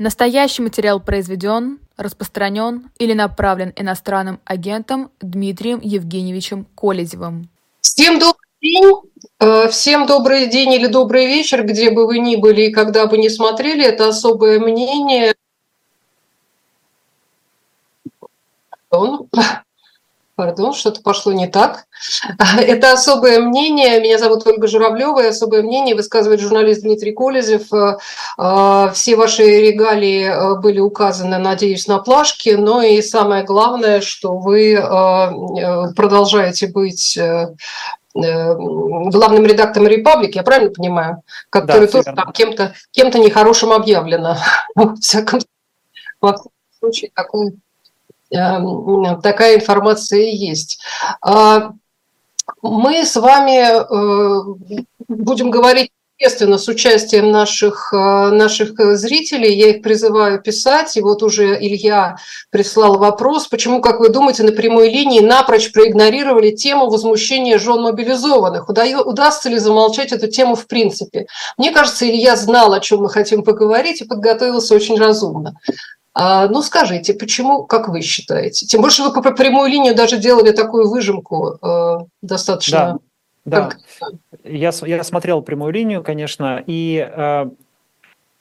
Настоящий материал произведен, распространен или направлен иностранным агентом Дмитрием Евгеньевичем Колезевым. Всем добрый день, э, всем добрый день или добрый вечер, где бы вы ни были и когда бы ни смотрели. Это особое мнение. Пардон, что-то пошло не так. Это особое мнение. Меня зовут Ольга Журавлева, и особое мнение высказывает журналист Дмитрий Колезев. Э, э, все ваши регалии э, были указаны, надеюсь, на плашке, но и самое главное, что вы продолжаете быть главным редактором «Репаблики», я правильно понимаю? Который да, тоже там кем-то кем нехорошим объявлено. Во всяком случае, такое такая информация есть. А, мы с вами э, будем говорить естественно, с участием наших, э, наших зрителей. Я их призываю писать. И вот уже Илья прислал вопрос, почему, как вы думаете, на прямой линии напрочь проигнорировали тему возмущения жен мобилизованных? Удастся ли замолчать эту тему в принципе? Мне кажется, Илья знал, о чем мы хотим поговорить, и подготовился очень разумно. А, ну, скажите, почему, как вы считаете? Тем больше вы по прямую линию даже делали такую выжимку э, достаточно... Да, да. Я, я смотрел прямую линию, конечно, и э,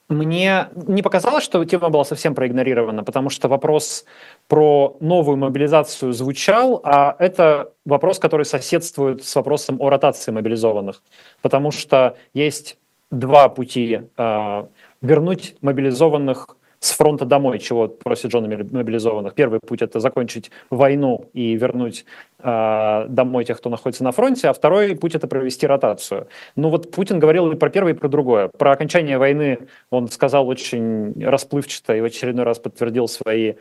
мне не показалось, что тема была совсем проигнорирована, потому что вопрос про новую мобилизацию звучал, а это вопрос, который соседствует с вопросом о ротации мобилизованных, потому что есть два пути э, вернуть мобилизованных с фронта домой, чего просят жены мобилизованных. Первый путь – это закончить войну и вернуть э, домой тех, кто находится на фронте, а второй путь – это провести ротацию. Ну вот Путин говорил и про первое, и про другое. Про окончание войны он сказал очень расплывчато и в очередной раз подтвердил свои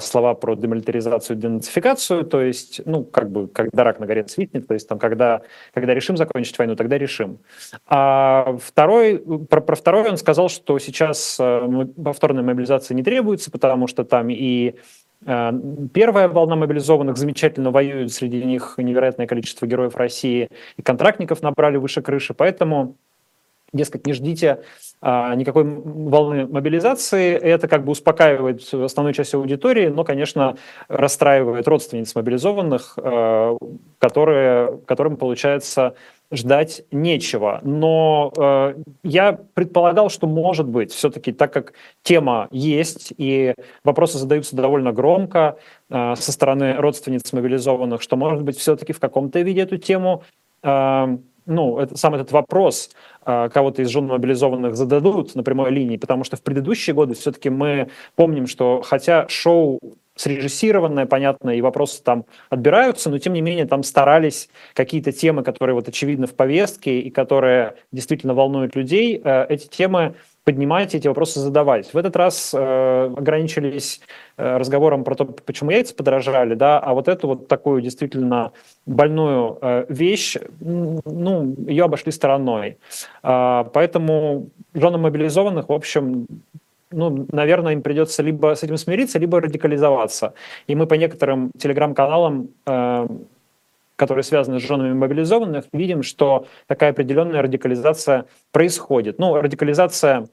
слова про демилитаризацию, денацификацию, то есть, ну, как бы, когда рак на горе свитнет, то есть, там, когда, когда решим закончить войну, тогда решим. А второй, про, про второй он сказал, что сейчас э, повторной мобилизации не требуется, потому что там и э, Первая волна мобилизованных замечательно воюет, среди них невероятное количество героев России, и контрактников набрали выше крыши, поэтому дескать, не ждите а, никакой волны мобилизации. Это как бы успокаивает основную часть аудитории, но, конечно, расстраивает родственниц мобилизованных, а, которые, которым, получается, ждать нечего. Но э, я предполагал, что может быть, все-таки так как тема есть, и вопросы задаются довольно громко э, со стороны родственниц мобилизованных, что, может быть, все-таки в каком-то виде эту тему э, ну, это, сам этот вопрос а, кого-то из жен мобилизованных зададут на прямой линии, потому что в предыдущие годы все-таки мы помним, что хотя шоу срежиссированное, понятно, и вопросы там отбираются, но тем не менее там старались какие-то темы, которые вот очевидно в повестке и которые действительно волнуют людей, э, эти темы поднимать, эти вопросы задавать. В этот раз э, ограничились э, разговором про то, почему яйца подорожали, да, а вот эту вот такую действительно больную э, вещь, ну, ее обошли стороной. Э, поэтому женам мобилизованных, в общем, ну, наверное, им придется либо с этим смириться, либо радикализоваться. И мы по некоторым телеграм-каналам э, которые связаны с женами мобилизованных, видим, что такая определенная радикализация происходит. Ну, радикализация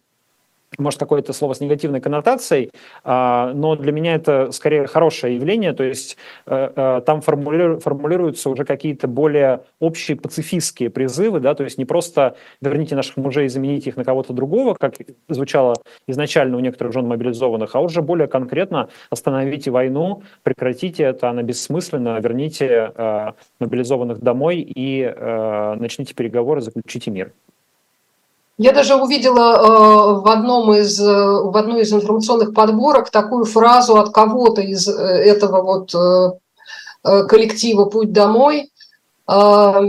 может, какое-то слово с негативной коннотацией, а, но для меня это скорее хорошее явление, то есть э, э, там формулируются уже какие-то более общие пацифистские призывы, да, то есть не просто верните наших мужей и замените их на кого-то другого, как звучало изначально у некоторых жен мобилизованных, а уже более конкретно остановите войну, прекратите это, она бессмысленна, верните э, мобилизованных домой и начните переговоры, заключите мир. Я даже увидела э, в, одном из, э, в одной из информационных подборок такую фразу от кого-то из э, этого вот коллектива «Путь домой», фразу,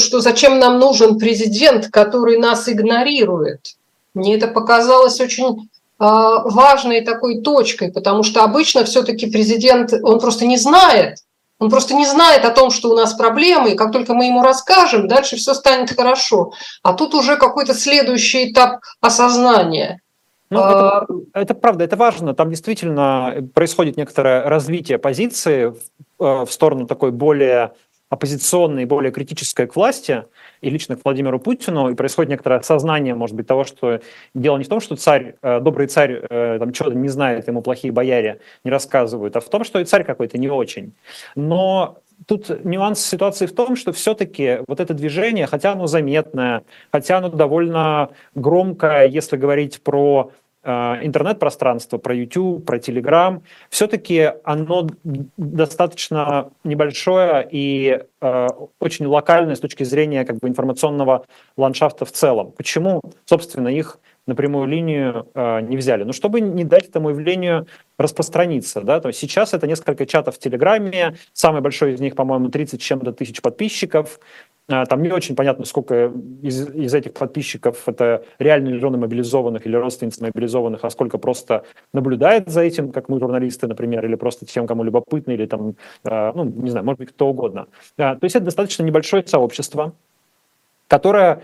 что зачем нам нужен президент, который нас игнорирует. Мне это показалось очень важной такой точкой, потому что обычно все-таки президент, он просто не знает, он просто не знает о том, что у нас проблемы, и как только мы ему расскажем, дальше все станет хорошо. А тут уже какой-то следующий этап осознания. Ну, это, а, это правда, это важно. Там действительно происходит некоторое развитие позиции в, э, в сторону такой более оппозиционное и более критическое к власти и лично к Владимиру Путину, и происходит некоторое осознание, может быть, того, что дело не в том, что царь, э, добрый царь э, там что-то не знает, ему плохие бояре не рассказывают, а в том, что и царь какой-то не очень. Но тут нюанс ситуации в том, что все-таки вот это движение, хотя оно заметное, хотя оно довольно громкое, если говорить про интернет-пространство, про YouTube, про Telegram, все-таки оно достаточно небольшое и э, очень локальное с точки зрения как бы, информационного ландшафта в целом. Почему, собственно, их на прямую линию э, не взяли. Ну, чтобы не дать этому явлению распространиться. Да? То есть сейчас это несколько чатов в Телеграме, самый большой из них, по-моему, 30 чем-то тысяч подписчиков. Э, там не очень понятно, сколько из, из этих подписчиков это реальные жены мобилизованных или родственницы мобилизованных, а сколько просто наблюдает за этим, как мы, журналисты, например, или просто тем, кому любопытно, или там, э, ну, не знаю, может быть, кто угодно. Э, то есть это достаточно небольшое сообщество, которое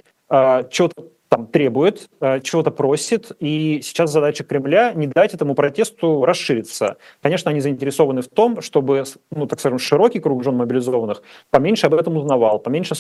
четко там требует, э, чего-то просит, и сейчас задача Кремля не дать этому протесту расшириться. Конечно, они заинтересованы в том, чтобы, ну, так скажем, широкий круг жен мобилизованных поменьше об этом узнавал, поменьше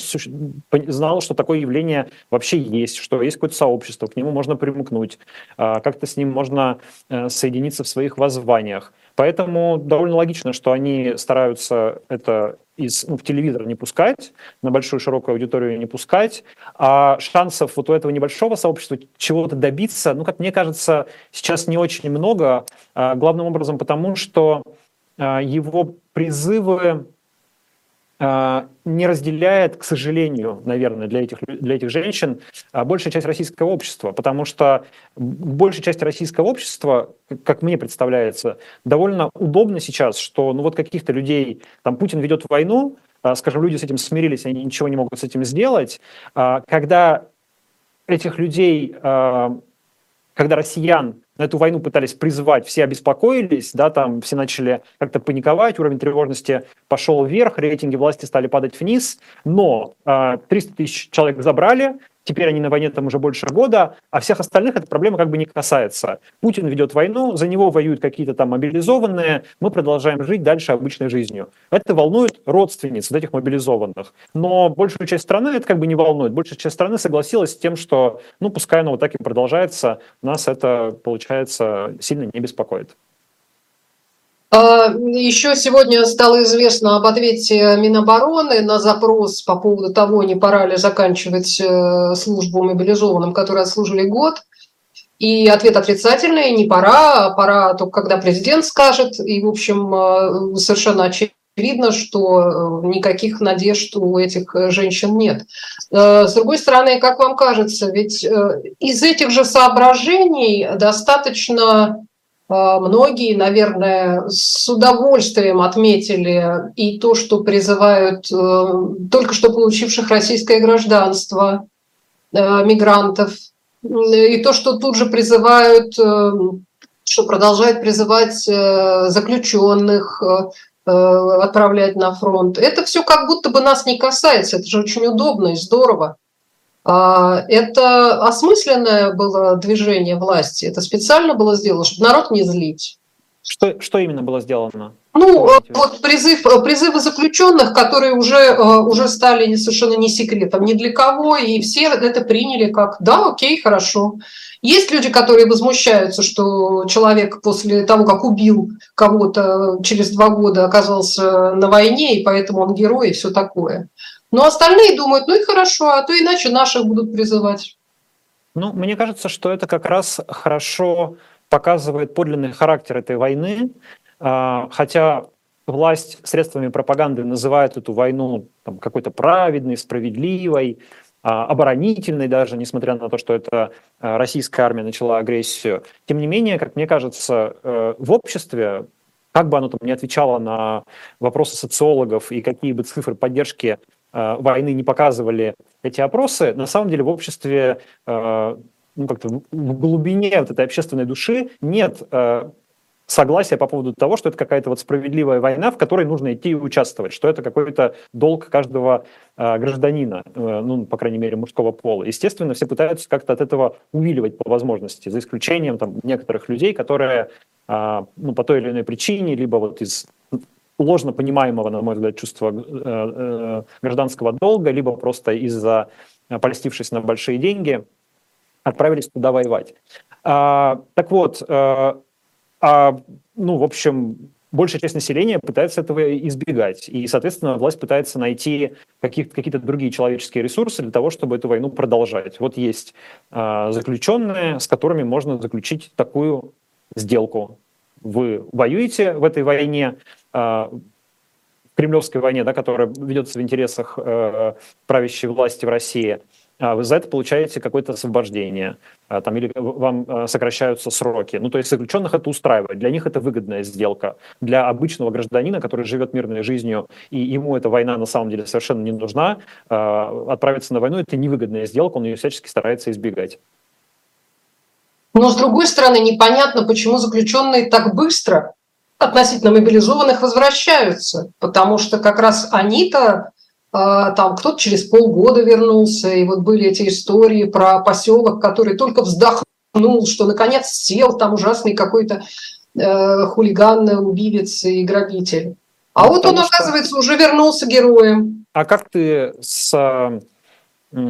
знал, что такое явление вообще есть, что есть какое-то сообщество, к нему можно примкнуть, а, как-то с ним можно э, соединиться в своих воззваниях. Поэтому довольно логично, что они стараются это из, ну, в телевизор не пускать, на большую широкую аудиторию не пускать, а шансов вот у этого небольшого сообщества чего-то добиться, ну, как мне кажется, сейчас не очень много, а, главным образом потому, что а, его призывы не разделяет, к сожалению, наверное, для этих, для этих женщин а, большая часть российского общества, потому что большая часть российского общества, как мне представляется, довольно удобно сейчас, что ну вот каких-то людей, там Путин ведет войну, а, скажем, люди с этим смирились, они ничего не могут с этим сделать, когда этих людей, когда россиян на эту войну пытались призвать, все обеспокоились, да, там все начали как-то паниковать, уровень тревожности пошел вверх, рейтинги власти стали падать вниз, но э, а, 300 тысяч человек забрали, теперь они на войне там уже больше года, а всех остальных эта проблема как бы не касается. Путин ведет войну, за него воюют какие-то там мобилизованные, мы продолжаем жить дальше обычной жизнью. Это волнует родственниц вот этих мобилизованных. Но большую часть страны это как бы не волнует. Большая часть страны согласилась с тем, что, ну, пускай оно вот так и продолжается, нас это, получается, сильно не беспокоит. А, Еще сегодня стало известно об ответе Минобороны на запрос по поводу того, не пора ли заканчивать э, службу мобилизованным, которые отслужили год. И ответ отрицательный, не пора, а пора только когда президент скажет. И, в общем, э, совершенно очевидно, что э, никаких надежд у этих женщин нет. С другой стороны, как вам кажется, ведь из этих же соображений достаточно многие, наверное, с удовольствием отметили и то, что призывают э, только что получивших российское гражданство э, мигрантов, и то, что тут же призывают, э, что продолжают призывать заключенных отправлять на фронт. Это все как будто бы нас не касается. Это же очень удобно и здорово. А, это осмысленное было движение власти, это специально было сделано, чтобы народ не злить. Что, что именно было сделано? Ну, вот призыв, призывы заключенных, которые уже, э, уже стали совершенно не секретом ни для кого, и все это приняли как «да, окей, хорошо». Есть люди, которые возмущаются, что человек после того, как убил кого-то через два года оказался на войне, и поэтому он герой и все такое. Но остальные думают, ну и хорошо, а то иначе наших будут призывать. Ну, мне кажется, что это как раз хорошо показывает подлинный характер этой войны, хотя власть средствами пропаганды называет эту войну там, какой-то праведной, справедливой, а, оборонительной даже, несмотря на то, что это а, российская армия начала агрессию. Тем не менее, как мне кажется, э, в обществе, как бы оно там не отвечало на вопросы социологов и какие бы цифры поддержки войны не показывали эти опросы, на самом деле в обществе, э, ну, как-то в глубине вот этой общественной души нет э, согласия по поводу того, что это какая-то вот справедливая война, в которой нужно идти и участвовать, что это какой-то долг каждого гражданина, ну, по крайней мере, мужского пола. Естественно, все пытаются как-то от этого увиливать по возможности, за исключением там, некоторых людей, которые ну, по той или иной причине, либо вот из ложно понимаемого, на мой взгляд, чувства э, гражданского долга, либо просто из-за польстившись на большие деньги, отправились туда воевать. А, так вот, а, а, ну, в общем, большая часть населения пытается этого избегать. И, соответственно, власть пытается найти какие-то другие человеческие ресурсы для того, чтобы эту войну продолжать. Вот есть э, заключенные, с которыми можно заключить такую сделку. Вы воюете в этой войне, э, в кремлевской войне, да, которая ведется в интересах э, правящей власти в России – вы за это получаете какое-то освобождение, а, там, или вам а, сокращаются сроки. Ну, то есть заключенных это устраивает, для них это выгодная сделка. Для обычного гражданина, который живет мирной жизнью, и ему эта война на самом деле совершенно не нужна, отправиться на войну – это невыгодная сделка, он ее всячески старается избегать. Но, с другой стороны, непонятно, почему заключенные так быстро относительно мобилизованных возвращаются, потому что как раз они-то а, там кто-то через полгода вернулся, и вот были эти истории про поселок, который только вздохнул, что наконец сел там ужасный какой-то э, хулиган, убивец и грабитель. А ну, вот он, что... оказывается, уже вернулся героем. А как ты с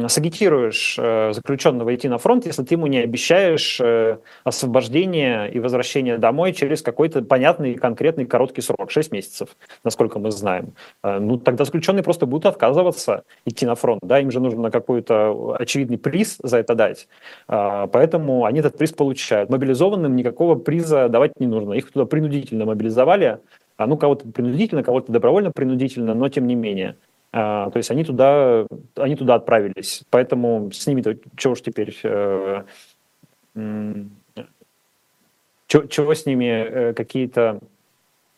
сагитируешь э, заключенного идти на фронт, если ты ему не обещаешь э, освобождение и возвращение домой через какой-то понятный, конкретный, короткий срок, 6 месяцев, насколько мы знаем. Э, ну, тогда заключенные просто будут отказываться идти на фронт, да, им же нужно какой-то очевидный приз за это дать. Поэтому они этот приз получают. Мобилизованным никакого приза давать не нужно. Их туда принудительно мобилизовали, а ну, кого-то принудительно, кого-то добровольно принудительно, но тем не менее. А, то есть они туда, они туда отправились. Поэтому с ними-то чего уж теперь... Э, чего, с ними э, какие-то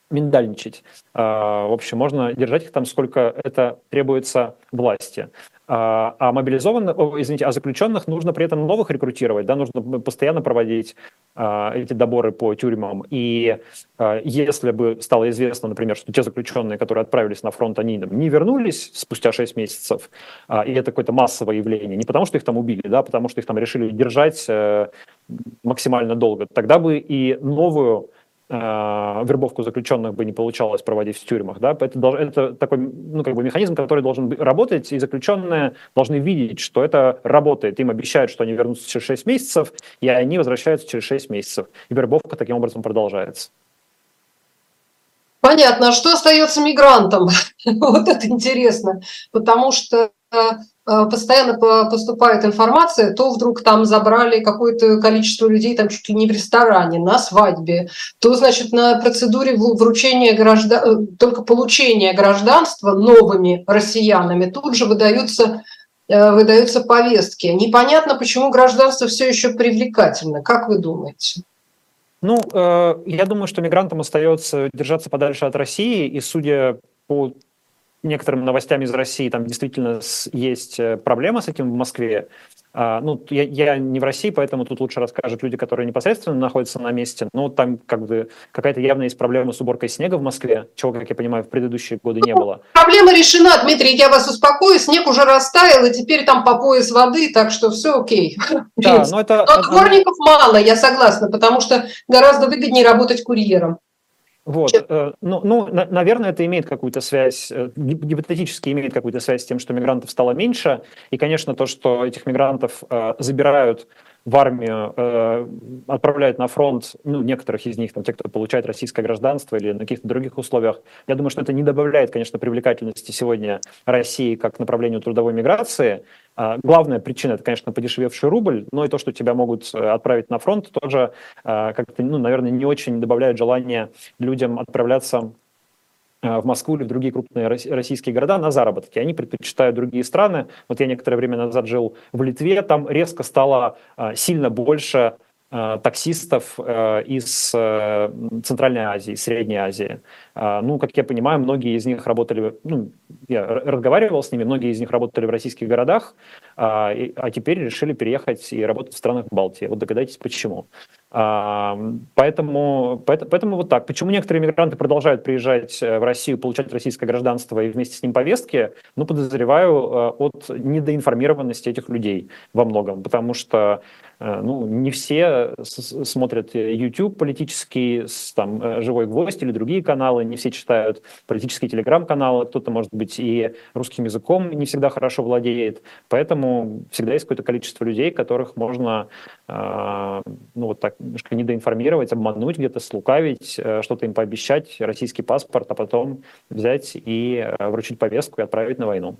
миндальничать. А, в общем, можно держать их там, сколько это требуется власти. А, а мобилизованных, извините, а заключенных нужно при этом новых рекрутировать, да, нужно постоянно проводить а, эти доборы по тюрьмам. И а, если бы стало известно, например, что те заключенные, которые отправились на фронт, они не вернулись спустя 6 месяцев, и это какое-то массовое явление, не потому что их там убили, да, потому что их там решили держать э, максимально долго, тогда бы и новую Э, вербовку заключенных бы не получалось проводить в тюрьмах. Да? Это, это такой ну, как бы механизм, который должен работать, и заключенные должны видеть, что это работает. Им обещают, что они вернутся через 6 месяцев, и они возвращаются через 6 месяцев. И вербовка таким образом продолжается. Понятно. А что остается мигрантам? вот это интересно. Потому что Э, постоянно поступает информация, то вдруг там забрали какое-то количество людей там чуть ли не в ресторане, на свадьбе, то, значит, на процедуре вручения граждан, э, только получения гражданства новыми россиянами тут же выдаются э, выдаются повестки. Непонятно, почему гражданство все еще привлекательно. Как вы думаете? Ну, э, я думаю, что мигрантам остается держаться подальше от России, и судя по некоторыми новостями из России там действительно есть э, проблема с этим в Москве. А, ну, я, я не в России, поэтому тут лучше расскажут люди, которые непосредственно находятся на месте. Ну, там как бы какая-то явная есть проблема с уборкой снега в Москве, чего, как я понимаю, в предыдущие годы не было. Проблема решена, Дмитрий, я вас успокою, снег уже растаял, и теперь там по пояс воды, так что все окей. Да, но это... Но дворников мало, я согласна, потому что гораздо выгоднее работать курьером. Вот. Э, ну, ну, наверное, это имеет какую-то связь, э, гипотетически имеет какую-то связь с тем, что мигрантов стало меньше. И, конечно, то, что этих мигрантов э, забирают в армию, э, отправляют на фронт, ну, некоторых из них, там, те, кто получает российское гражданство или на каких-то других условиях, я думаю, что это не добавляет, конечно, привлекательности сегодня России как направлению трудовой миграции. А, главная причина – это, конечно, подешевевший рубль, но и то, что тебя могут э, отправить на фронт, тоже э, как-то, ну, наверное, не очень добавляет желание людям отправляться Э, в Москву или в другие крупные российские города на заработки. Они предпочитают другие страны. Вот я некоторое время назад жил в Литве, там резко стало э, сильно больше э, таксистов из Центральной Азии, Средней Азии. Ну, как я понимаю, многие из них работали, ну, я разговаривал с ними, многие из них работали в российских городах, а теперь решили переехать и работать в странах Балтии. Вот догадайтесь, почему. Поэтому, поэтому вот так. Почему некоторые мигранты продолжают приезжать в Россию, получать российское гражданство и вместе с ним повестки? Ну, подозреваю от недоинформированности этих людей во многом, потому что Э, ну, не все смотрят YouTube политический, там, э, «Живой гвоздь» или другие каналы, не все читают политические телеграм-каналы, кто-то, может быть, и русским языком не всегда хорошо владеет, поэтому всегда есть какое-то количество людей, которых можно э, ну, вот так немножко недоинформировать, обмануть где-то, слукавить, что-то им пообещать, российский паспорт, а потом взять и вручить повестку и отправить на войну.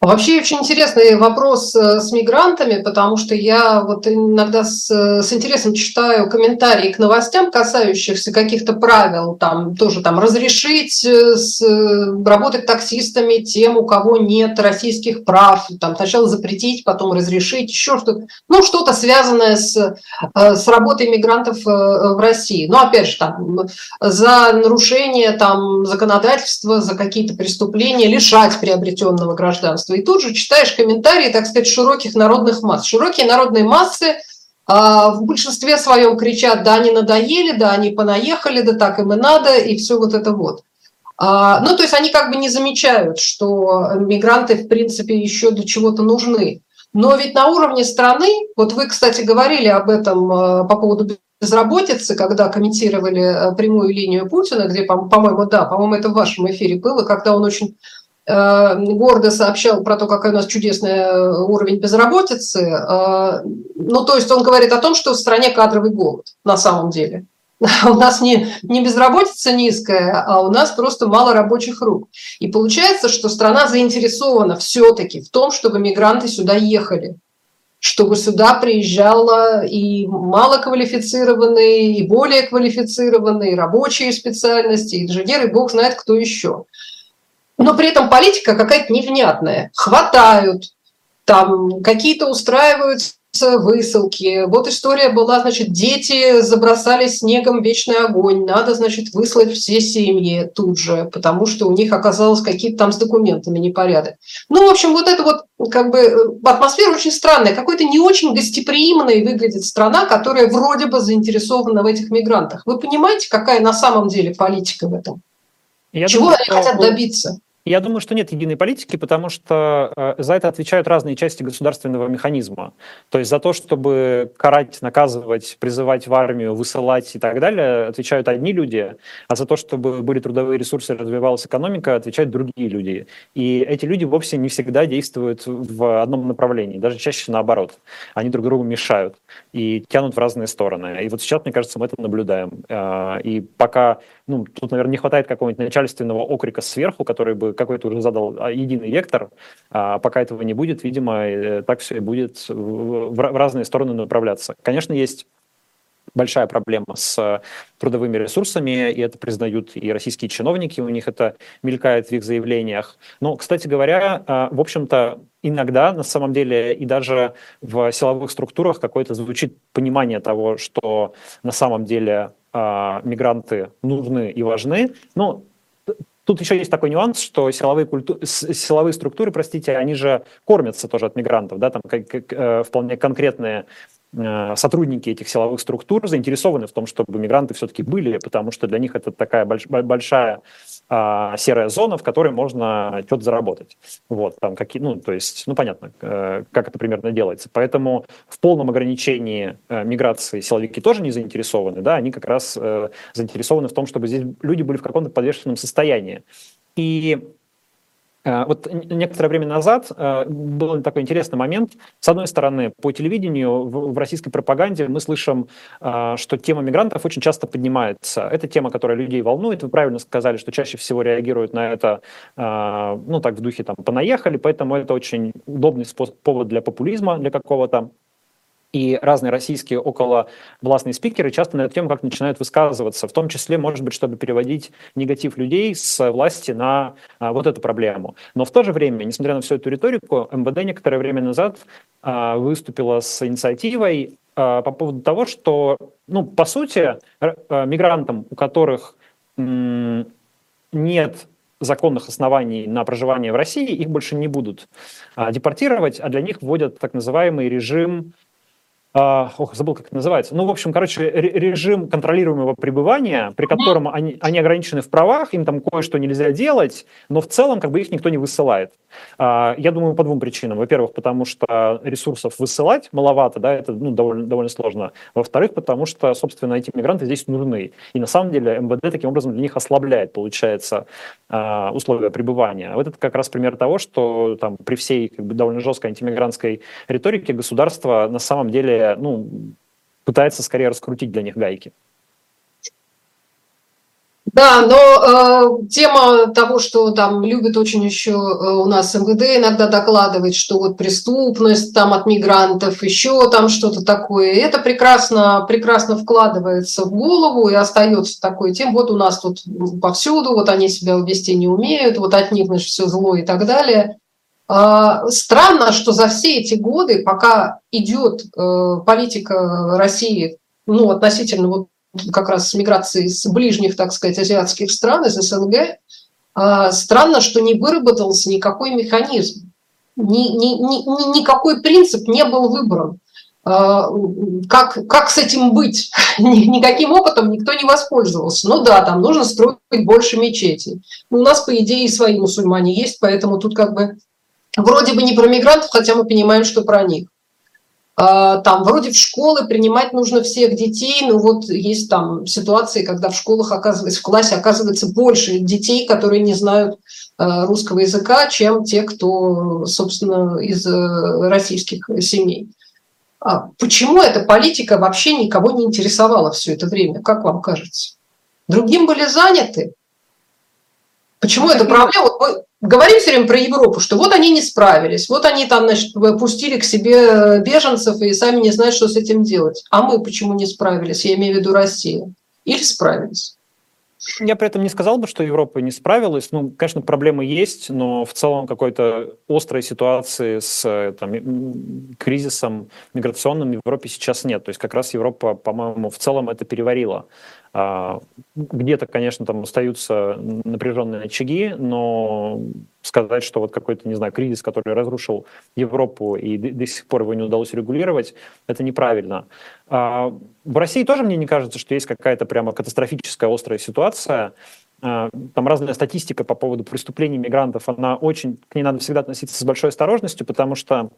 Вообще очень интересный вопрос э, с мигрантами, потому что я вот иногда с, с интересом читаю комментарии к новостям, касающихся каких-то правил, там тоже там разрешить э, с, работать таксистами тем, у кого нет российских прав, там сначала запретить, потом разрешить, еще что-то, ну что-то связанное с, э, с работой мигрантов в России. Но опять же там за нарушение там законодательства, за какие-то преступления лишать приобретенного гражданства государства. И тут же читаешь комментарии, так сказать, широких народных масс. Широкие народные массы а, в большинстве своем кричат, да, они надоели, да, они понаехали, да так им и надо, и все вот это вот. А, ну, то есть они как бы не замечают, что мигранты, в принципе, еще для чего-то нужны. Но ведь на уровне страны, вот вы, кстати, говорили об этом а, по поводу безработицы, когда комментировали прямую линию Путина, где, по-моему, да, по-моему, это в вашем эфире было, когда он очень гордо сообщал про то, какой у нас чудесный э, уровень безработицы. Э, ну, то есть он говорит о том, что в стране кадровый голод на самом деле. У нас не, не безработица низкая, а у нас просто мало рабочих рук. И получается, что страна заинтересована все-таки в том, чтобы мигранты сюда ехали, чтобы сюда приезжало и малоквалифицированные, и более квалифицированные, рабочие специальности, инженеры, бог знает кто еще но при этом политика какая-то невнятная. Хватают, там какие-то устраиваются высылки. Вот история была, значит, дети забросали снегом вечный огонь. Надо, значит, выслать все семьи тут же, потому что у них оказалось какие-то там с документами непорядок. Ну, в общем, вот это вот как бы атмосфера очень странная. Какой-то не очень гостеприимной выглядит страна, которая вроде бы заинтересована в этих мигрантах. Вы понимаете, какая на самом деле политика в этом? Я Чего думаю, они хотят добиться? Я думаю, что нет единой политики, потому что э, за это отвечают разные части государственного механизма. То есть за то, чтобы карать, наказывать, призывать в армию, высылать и так далее, отвечают одни люди, а за то, чтобы были трудовые ресурсы, развивалась экономика, отвечают другие люди. И эти люди вовсе не всегда действуют в одном направлении, даже чаще наоборот. Они друг другу мешают и тянут в разные стороны. И вот сейчас, мне кажется, мы это наблюдаем. Э, и пока, ну, тут, наверное, не хватает какого-нибудь начальственного окрика сверху, который бы какой-то уже задал а, единый вектор. А пока этого не будет, видимо, э, так все и будет в разные стороны направляться. Конечно, есть большая проблема с трудовыми ресурсами, и это признают и российские чиновники, у них это мелькает в их заявлениях. Но, кстати говоря, а, в общем-то, иногда, на самом деле, и даже в силовых структурах какое-то звучит понимание того, что на самом деле мигранты нужны и важны. Но Тут еще есть такой нюанс, что силовые, культу... силовые структуры, простите, они же кормятся тоже от мигрантов, да, там как, как, э, вполне конкретные сотрудники этих силовых структур заинтересованы в том, чтобы мигранты все-таки были, потому что для них это такая больш, большая а, серая зона, в которой можно что-то заработать. Вот, там какие, ну, то есть, ну, понятно, э, как это примерно делается. Поэтому в полном ограничении э, миграции силовики тоже не заинтересованы, да, они как раз э, заинтересованы в том, чтобы здесь люди были в каком-то подвешенном состоянии. И Э, вот некоторое время назад э, был такой интересный момент. С одной стороны, по телевидению в российской пропаганде мы слышим, э, что тема мигрантов очень часто поднимается. Это тема, которая людей волнует. Вы правильно сказали, что чаще всего реагируют на это, ну так в духе там понаехали, поэтому это очень удобный повод для популизма, для какого-то. И разные российские около властные спикеры часто на эту тему как начинают высказываться, в том числе, может быть, чтобы переводить негатив людей с власти на а, вот эту проблему. Но в то же время, несмотря на всю эту риторику, МВД некоторое время назад а, выступила с инициативой а, по поводу того, что, ну, по сути, а, мигрантам, у которых м- нет законных оснований на проживание в России, их больше не будут а, депортировать, а для них вводят так называемый режим ох, забыл, как это называется. Ну, в общем, короче, режим контролируемого пребывания, при котором они, они ограничены в правах, им там кое-что нельзя делать, но в целом как бы их никто не высылает. Uh, я думаю, по двум причинам. Во-первых, потому что ресурсов высылать маловато, да, это ну, довольно, довольно сложно. Во-вторых, потому что, собственно, эти мигранты здесь нужны. И на самом деле МВД таким образом для них ослабляет, получается, uh, условия пребывания. Вот это как раз пример того, что там при всей как бы, довольно жесткой антимигрантской риторике государство на самом деле ну, пытается скорее раскрутить для них гайки. Да, но э, тема того, что там любят очень еще э, у нас МВД иногда докладывать, что вот преступность там от мигрантов, еще там что-то такое, это прекрасно, прекрасно вкладывается в голову и остается такой тем, вот у нас тут повсюду, вот они себя вести не умеют, вот от них значит, все зло и так далее. А, странно, что за все эти годы, пока идет э, политика России, ну, относительно вот как раз миграции с ближних, так сказать, азиатских стран, из СНГ, а, странно, что не выработался никакой механизм, ни, ни, ни, никакой принцип не был выбран. А, как, как с этим быть? Никаким опытом никто не воспользовался. Ну да, там нужно строить больше мечетей. У нас, по идее, и свои мусульмане есть, поэтому тут как бы Вроде бы не про мигрантов, хотя мы понимаем, что про них. А, там вроде в школы принимать нужно всех детей, но вот есть там ситуации, когда в школах оказывается, в классе оказывается больше детей, которые не знают а, русского языка, чем те, кто, собственно, из э, российских семей. А почему эта политика вообще никого не интересовала все это время, как вам кажется? Другим были заняты. Почему это проблема? Мы говорим все время про Европу, что вот они не справились, вот они там, значит, пустили к себе беженцев и сами не знают, что с этим делать. А мы почему не справились? Я имею в виду Россию. Или справились? Я при этом не сказал бы, что Европа не справилась. Ну, конечно, проблемы есть, но в целом какой-то острой ситуации с там, кризисом миграционным в Европе сейчас нет. То есть как раз Европа, по-моему, в целом это переварила. А, где-то, конечно, там остаются напряженные очаги, но сказать, что вот какой-то, не знаю, кризис, который разрушил Европу и до сих пор его не удалось регулировать, это неправильно. А, в России тоже мне не кажется, что есть какая-то прямо катастрофическая острая ситуация. А, там разная статистика по поводу преступлений мигрантов, она очень, к ней надо всегда относиться с большой осторожностью, потому что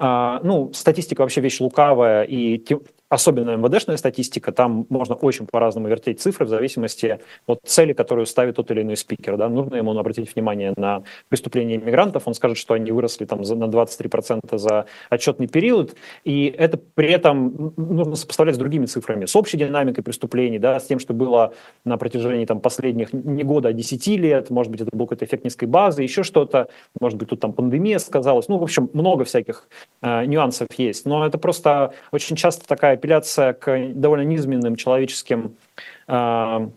ну, статистика вообще вещь лукавая, и особенно МВДшная статистика, там можно очень по-разному вертеть цифры в зависимости от цели, которую ставит тот или иной спикер. Да? Нужно ему обратить внимание на преступления мигрантов, он скажет, что они выросли там на 23% за отчетный период, и это при этом нужно сопоставлять с другими цифрами, с общей динамикой преступлений, да, с тем, что было на протяжении там, последних не года, а 10 лет, может быть, это был какой-то эффект низкой базы, еще что-то, может быть, тут там пандемия сказалась, ну, в общем, много всяких э, нюансов есть, но это просто очень часто такая апелляция к довольно низменным человеческим а,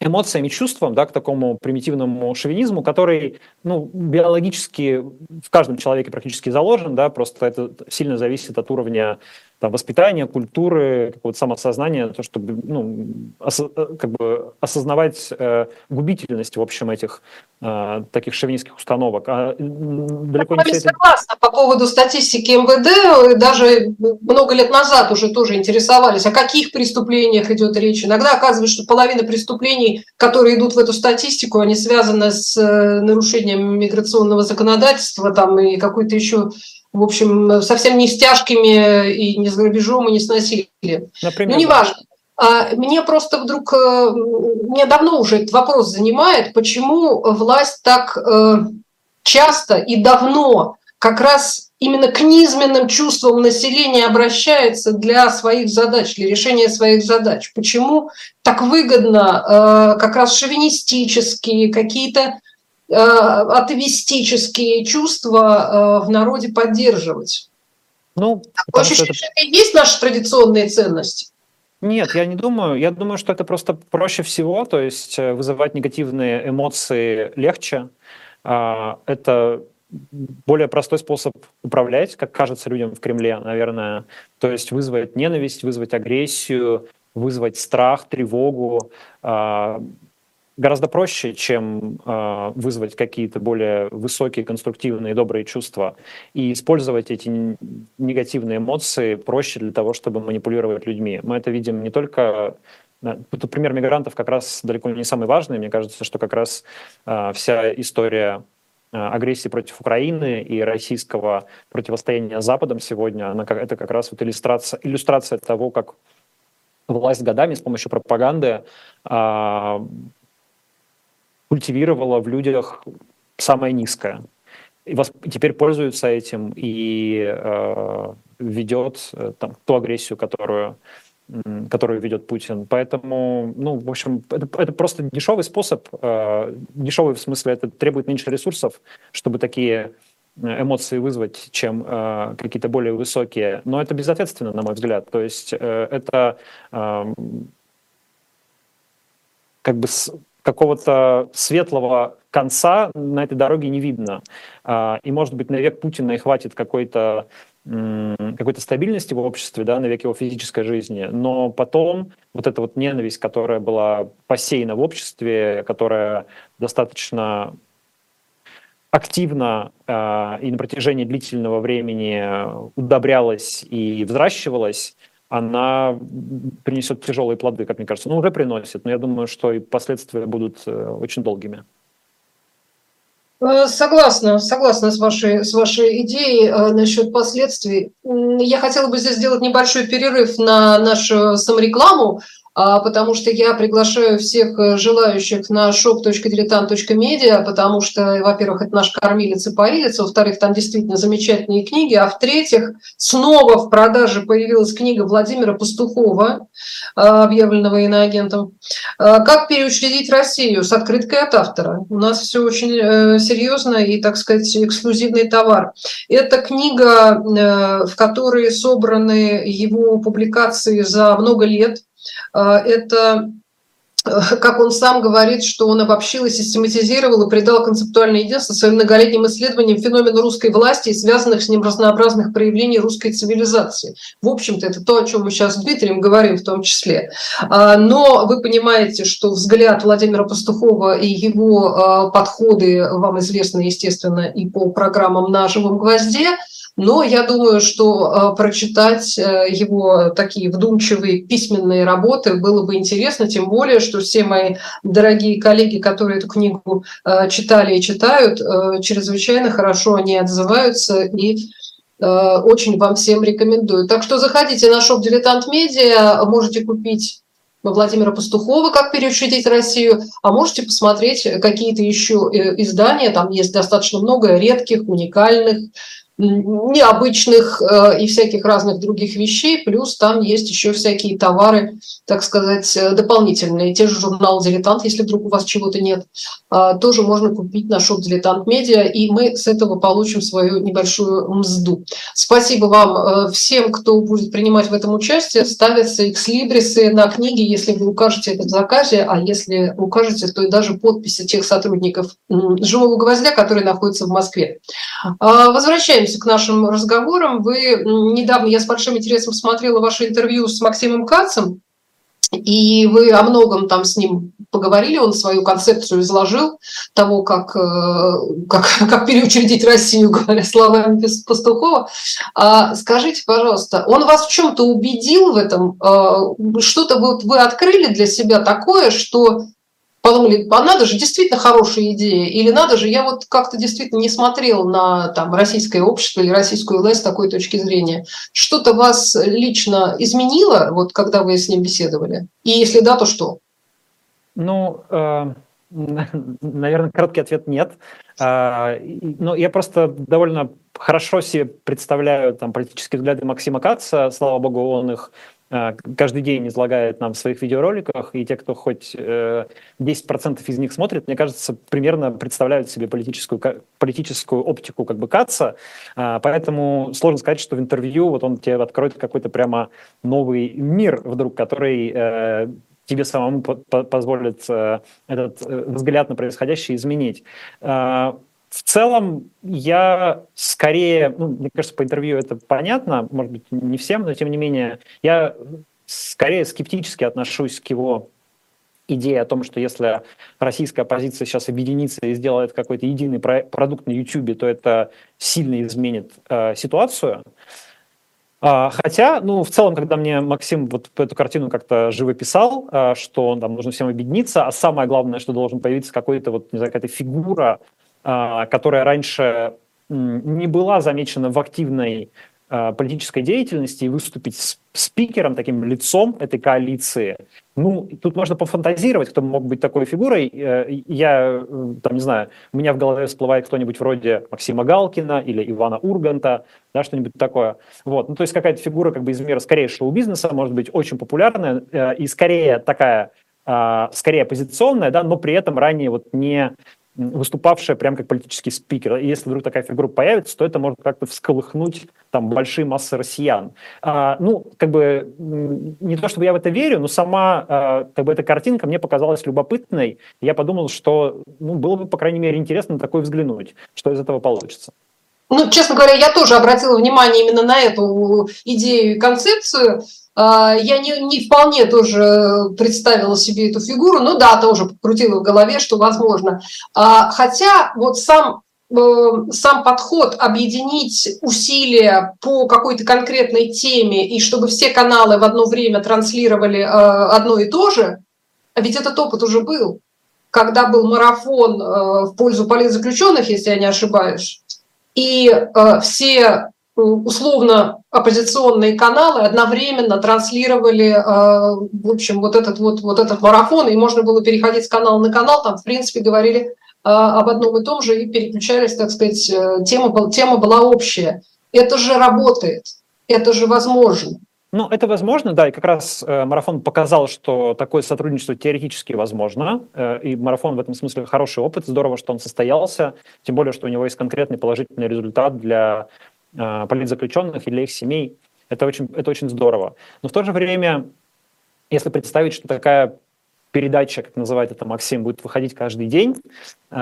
эмоциям и чувствам, да, к такому примитивному шовинизму, который ну, биологически в каждом человеке практически заложен, да, просто это сильно зависит от уровня там, воспитания, культуры, какого-то самосознания, то, чтобы ну, ос- как бы осознавать э, губительность, в общем, этих э, таких шовинистских установок. А далеко Я не все согласна по поводу статистики МВД. Даже много лет назад уже тоже интересовались, о каких преступлениях идет речь. Иногда оказывается, что половина преступлений, которые идут в эту статистику, они связаны с э, нарушением миграционного законодательства там, и какой-то еще в общем, совсем не с тяжкими и не с грабежом, и не с насилием. Например, ну, неважно. А мне просто вдруг, э, мне давно уже этот вопрос занимает, почему власть так э, часто и давно как раз именно к низменным чувствам населения обращается для своих задач, для решения своих задач. Почему так выгодно э, как раз шовинистические, какие-то атовистические чувства э, в народе поддерживать. Ну, Ощущение, это... что это и есть наша традиционная ценность. Нет, я не думаю. Я думаю, что это просто проще всего, то есть э, вызывать негативные эмоции легче. А, это более простой способ управлять, как кажется людям в Кремле, наверное. То есть вызвать ненависть, вызвать агрессию, вызвать страх, тревогу. А, гораздо проще, чем э, вызвать какие-то более высокие, конструктивные, добрые чувства. И использовать эти негативные эмоции проще для того, чтобы манипулировать людьми. Мы это видим не только Тут пример мигрантов как раз далеко не самый важный. Мне кажется, что как раз э, вся история агрессии против Украины и российского противостояния с Западом сегодня, она, это как раз вот иллюстрация, иллюстрация того, как власть годами с помощью пропаганды э, культивировала в людях самое низкое. И вас, теперь пользуются этим и э, ведет э, там, ту агрессию, которую которую ведет Путин. Поэтому, ну, в общем, это, это просто дешевый способ, э, дешевый в смысле, это требует меньше ресурсов, чтобы такие э, эмоции вызвать, чем э, какие-то более высокие. Но это безответственно, на мой взгляд. То есть э, это э, как бы с какого-то светлого конца на этой дороге не видно. Э, и, может быть, на век Путина и хватит какой-то какой-то стабильности в обществе, да, на век его физической жизни, но потом вот эта вот ненависть, которая была посеяна в обществе, которая достаточно активно э, и на протяжении длительного времени удобрялась и взращивалась, она принесет тяжелые плоды, как мне кажется. Ну, уже приносит, но я думаю, что и последствия будут э, очень долгими. Э, согласна, согласна с вашей, с вашей идеей э, насчет последствий. Я хотела бы здесь сделать небольшой перерыв на нашу саморекламу. А, потому что я приглашаю всех э, желающих на shop.diletant.media, потому что, во-первых, это наш кормилец и поилец, во-вторых, там действительно замечательные книги, а в-третьих, снова в продаже появилась книга Владимира Пастухова, а, объявленного иноагентом, а, «Как переучредить Россию» с открыткой от автора. У нас все очень э, серьезно и, так сказать, эксклюзивный товар. Это книга, э, в которой собраны его публикации за много лет, это э, как он сам говорит, что он обобщил и систематизировал и придал концептуальное единство своим многолетним исследованиям феномена русской власти и связанных с ним разнообразных проявлений русской цивилизации. В общем-то, это то, о чем мы сейчас с Дмитрием говорим в том числе. А, но вы понимаете, что взгляд Владимира Пастухова и его а, подходы вам известны, естественно, и по программам на «Живом гвозде», но я думаю, что э, прочитать э, его такие вдумчивые письменные работы было бы интересно, тем более, что все мои дорогие коллеги, которые эту книгу э, читали и читают, чрезвычайно хорошо они отзываются и очень вам всем рекомендую. Так что заходите на шоп «Дилетант Медиа», можете купить Владимира Пастухова «Как переучредить Россию», а можете посмотреть какие-то еще издания, там есть достаточно много редких, уникальных, необычных э, и всяких разных других вещей, плюс там есть еще всякие товары, так сказать, э, дополнительные. Те же журналы «Дилетант», если вдруг у вас чего-то нет, э, тоже можно купить на шоп «Дилетант Медиа», и мы с этого получим свою небольшую мзду. Спасибо вам всем, кто будет принимать в этом участие. Ставятся экслибрисы на книги, если вы укажете это в заказе, а если укажете, то и даже подписи тех сотрудников «Живого гвоздя», которые находятся в Москве. Возвращаемся возвращаемся к нашим разговорам. Вы недавно, я с большим интересом смотрела ваше интервью с Максимом Кацем, и вы о многом там с ним поговорили, он свою концепцию изложил того, как, э, как, как переучредить Россию, говоря словами Пастухова. А скажите, пожалуйста, он вас в чем-то убедил в этом? А, что-то вот вы открыли для себя такое, что подумали, а надо же, действительно хорошая идея, или надо же, я вот как-то действительно не смотрел на там, российское общество или российскую власть с такой точки зрения. Что-то вас лично изменило, вот когда вы с ним беседовали? И если да, то что? Ну, э, наверное, короткий ответ нет. Э, но я просто довольно хорошо себе представляю там политические взгляды Максима Каца, слава богу, он их каждый день излагает нам в своих видеороликах, и те, кто хоть 10% э, из них смотрит, мне кажется, примерно представляют себе политическую, политическую оптику как бы Каца, э, поэтому сложно сказать, что в интервью вот он тебе откроет какой-то прямо новый мир вдруг, который тебе самому позволит этот взгляд на происходящее изменить. В целом, я скорее, ну, мне кажется, по интервью это понятно, может быть, не всем, но тем не менее, я скорее скептически отношусь к его идея о том, что если российская оппозиция сейчас объединится и сделает какой-то единый продукт на YouTube, то это сильно изменит э, ситуацию. А, хотя, ну, в целом, когда мне Максим вот эту картину как-то живописал, а, что там нужно всем объединиться, а самое главное, что должен появиться какой-то вот, не знаю, какая-то фигура, которая раньше не была замечена в активной Э, политической деятельности и выступить спикером, таким лицом этой коалиции. Ну, тут можно пофантазировать, кто мог быть такой фигурой. Э, я, э, там, не знаю, у меня в голове всплывает кто-нибудь вроде Максима Галкина или Ивана Урганта, да, что-нибудь такое. Вот. Ну, то есть какая-то фигура как бы из мира скорее шоу-бизнеса, может быть, очень популярная и скорее такая, скорее оппозиционная, да, но при этом ранее вот не выступавшая прям как политический спикер. И если вдруг такая фигура появится, то это может как-то всколыхнуть там большие массы россиян. А, ну, как бы не то чтобы я в это верю, но сама а, как бы эта картинка мне показалась любопытной. Я подумал, что ну, было бы, по крайней мере, интересно на такое взглянуть, что из этого получится. Ну, честно говоря, я тоже обратила внимание именно на эту идею и концепцию. А, я не, не вполне тоже представила себе эту фигуру, ну да, тоже покрутила в голове, что возможно. А, хотя вот сам э, сам подход объединить усилия по какой-то конкретной теме и чтобы все каналы в одно время транслировали э, одно и то же, а ведь этот опыт уже был, когда был марафон э, в пользу политзаключенных, если я не ошибаюсь, и все условно оппозиционные каналы одновременно транслировали, э, в общем, вот этот вот, вот этот марафон, и можно было переходить с канала на канал, там, в принципе, говорили э, об одном и том же и переключались, так сказать, э, тема, тема была общая. Это же работает, это же возможно. Ну, это возможно, да, и как раз э, марафон показал, что такое сотрудничество теоретически возможно, э, и марафон в этом смысле хороший опыт, здорово, что он состоялся, тем более, что у него есть конкретный положительный результат для политзаключенных и для их семей. Это очень, это очень здорово. Но в то же время, если представить, что такая передача, как называет это Максим, будет выходить каждый день э,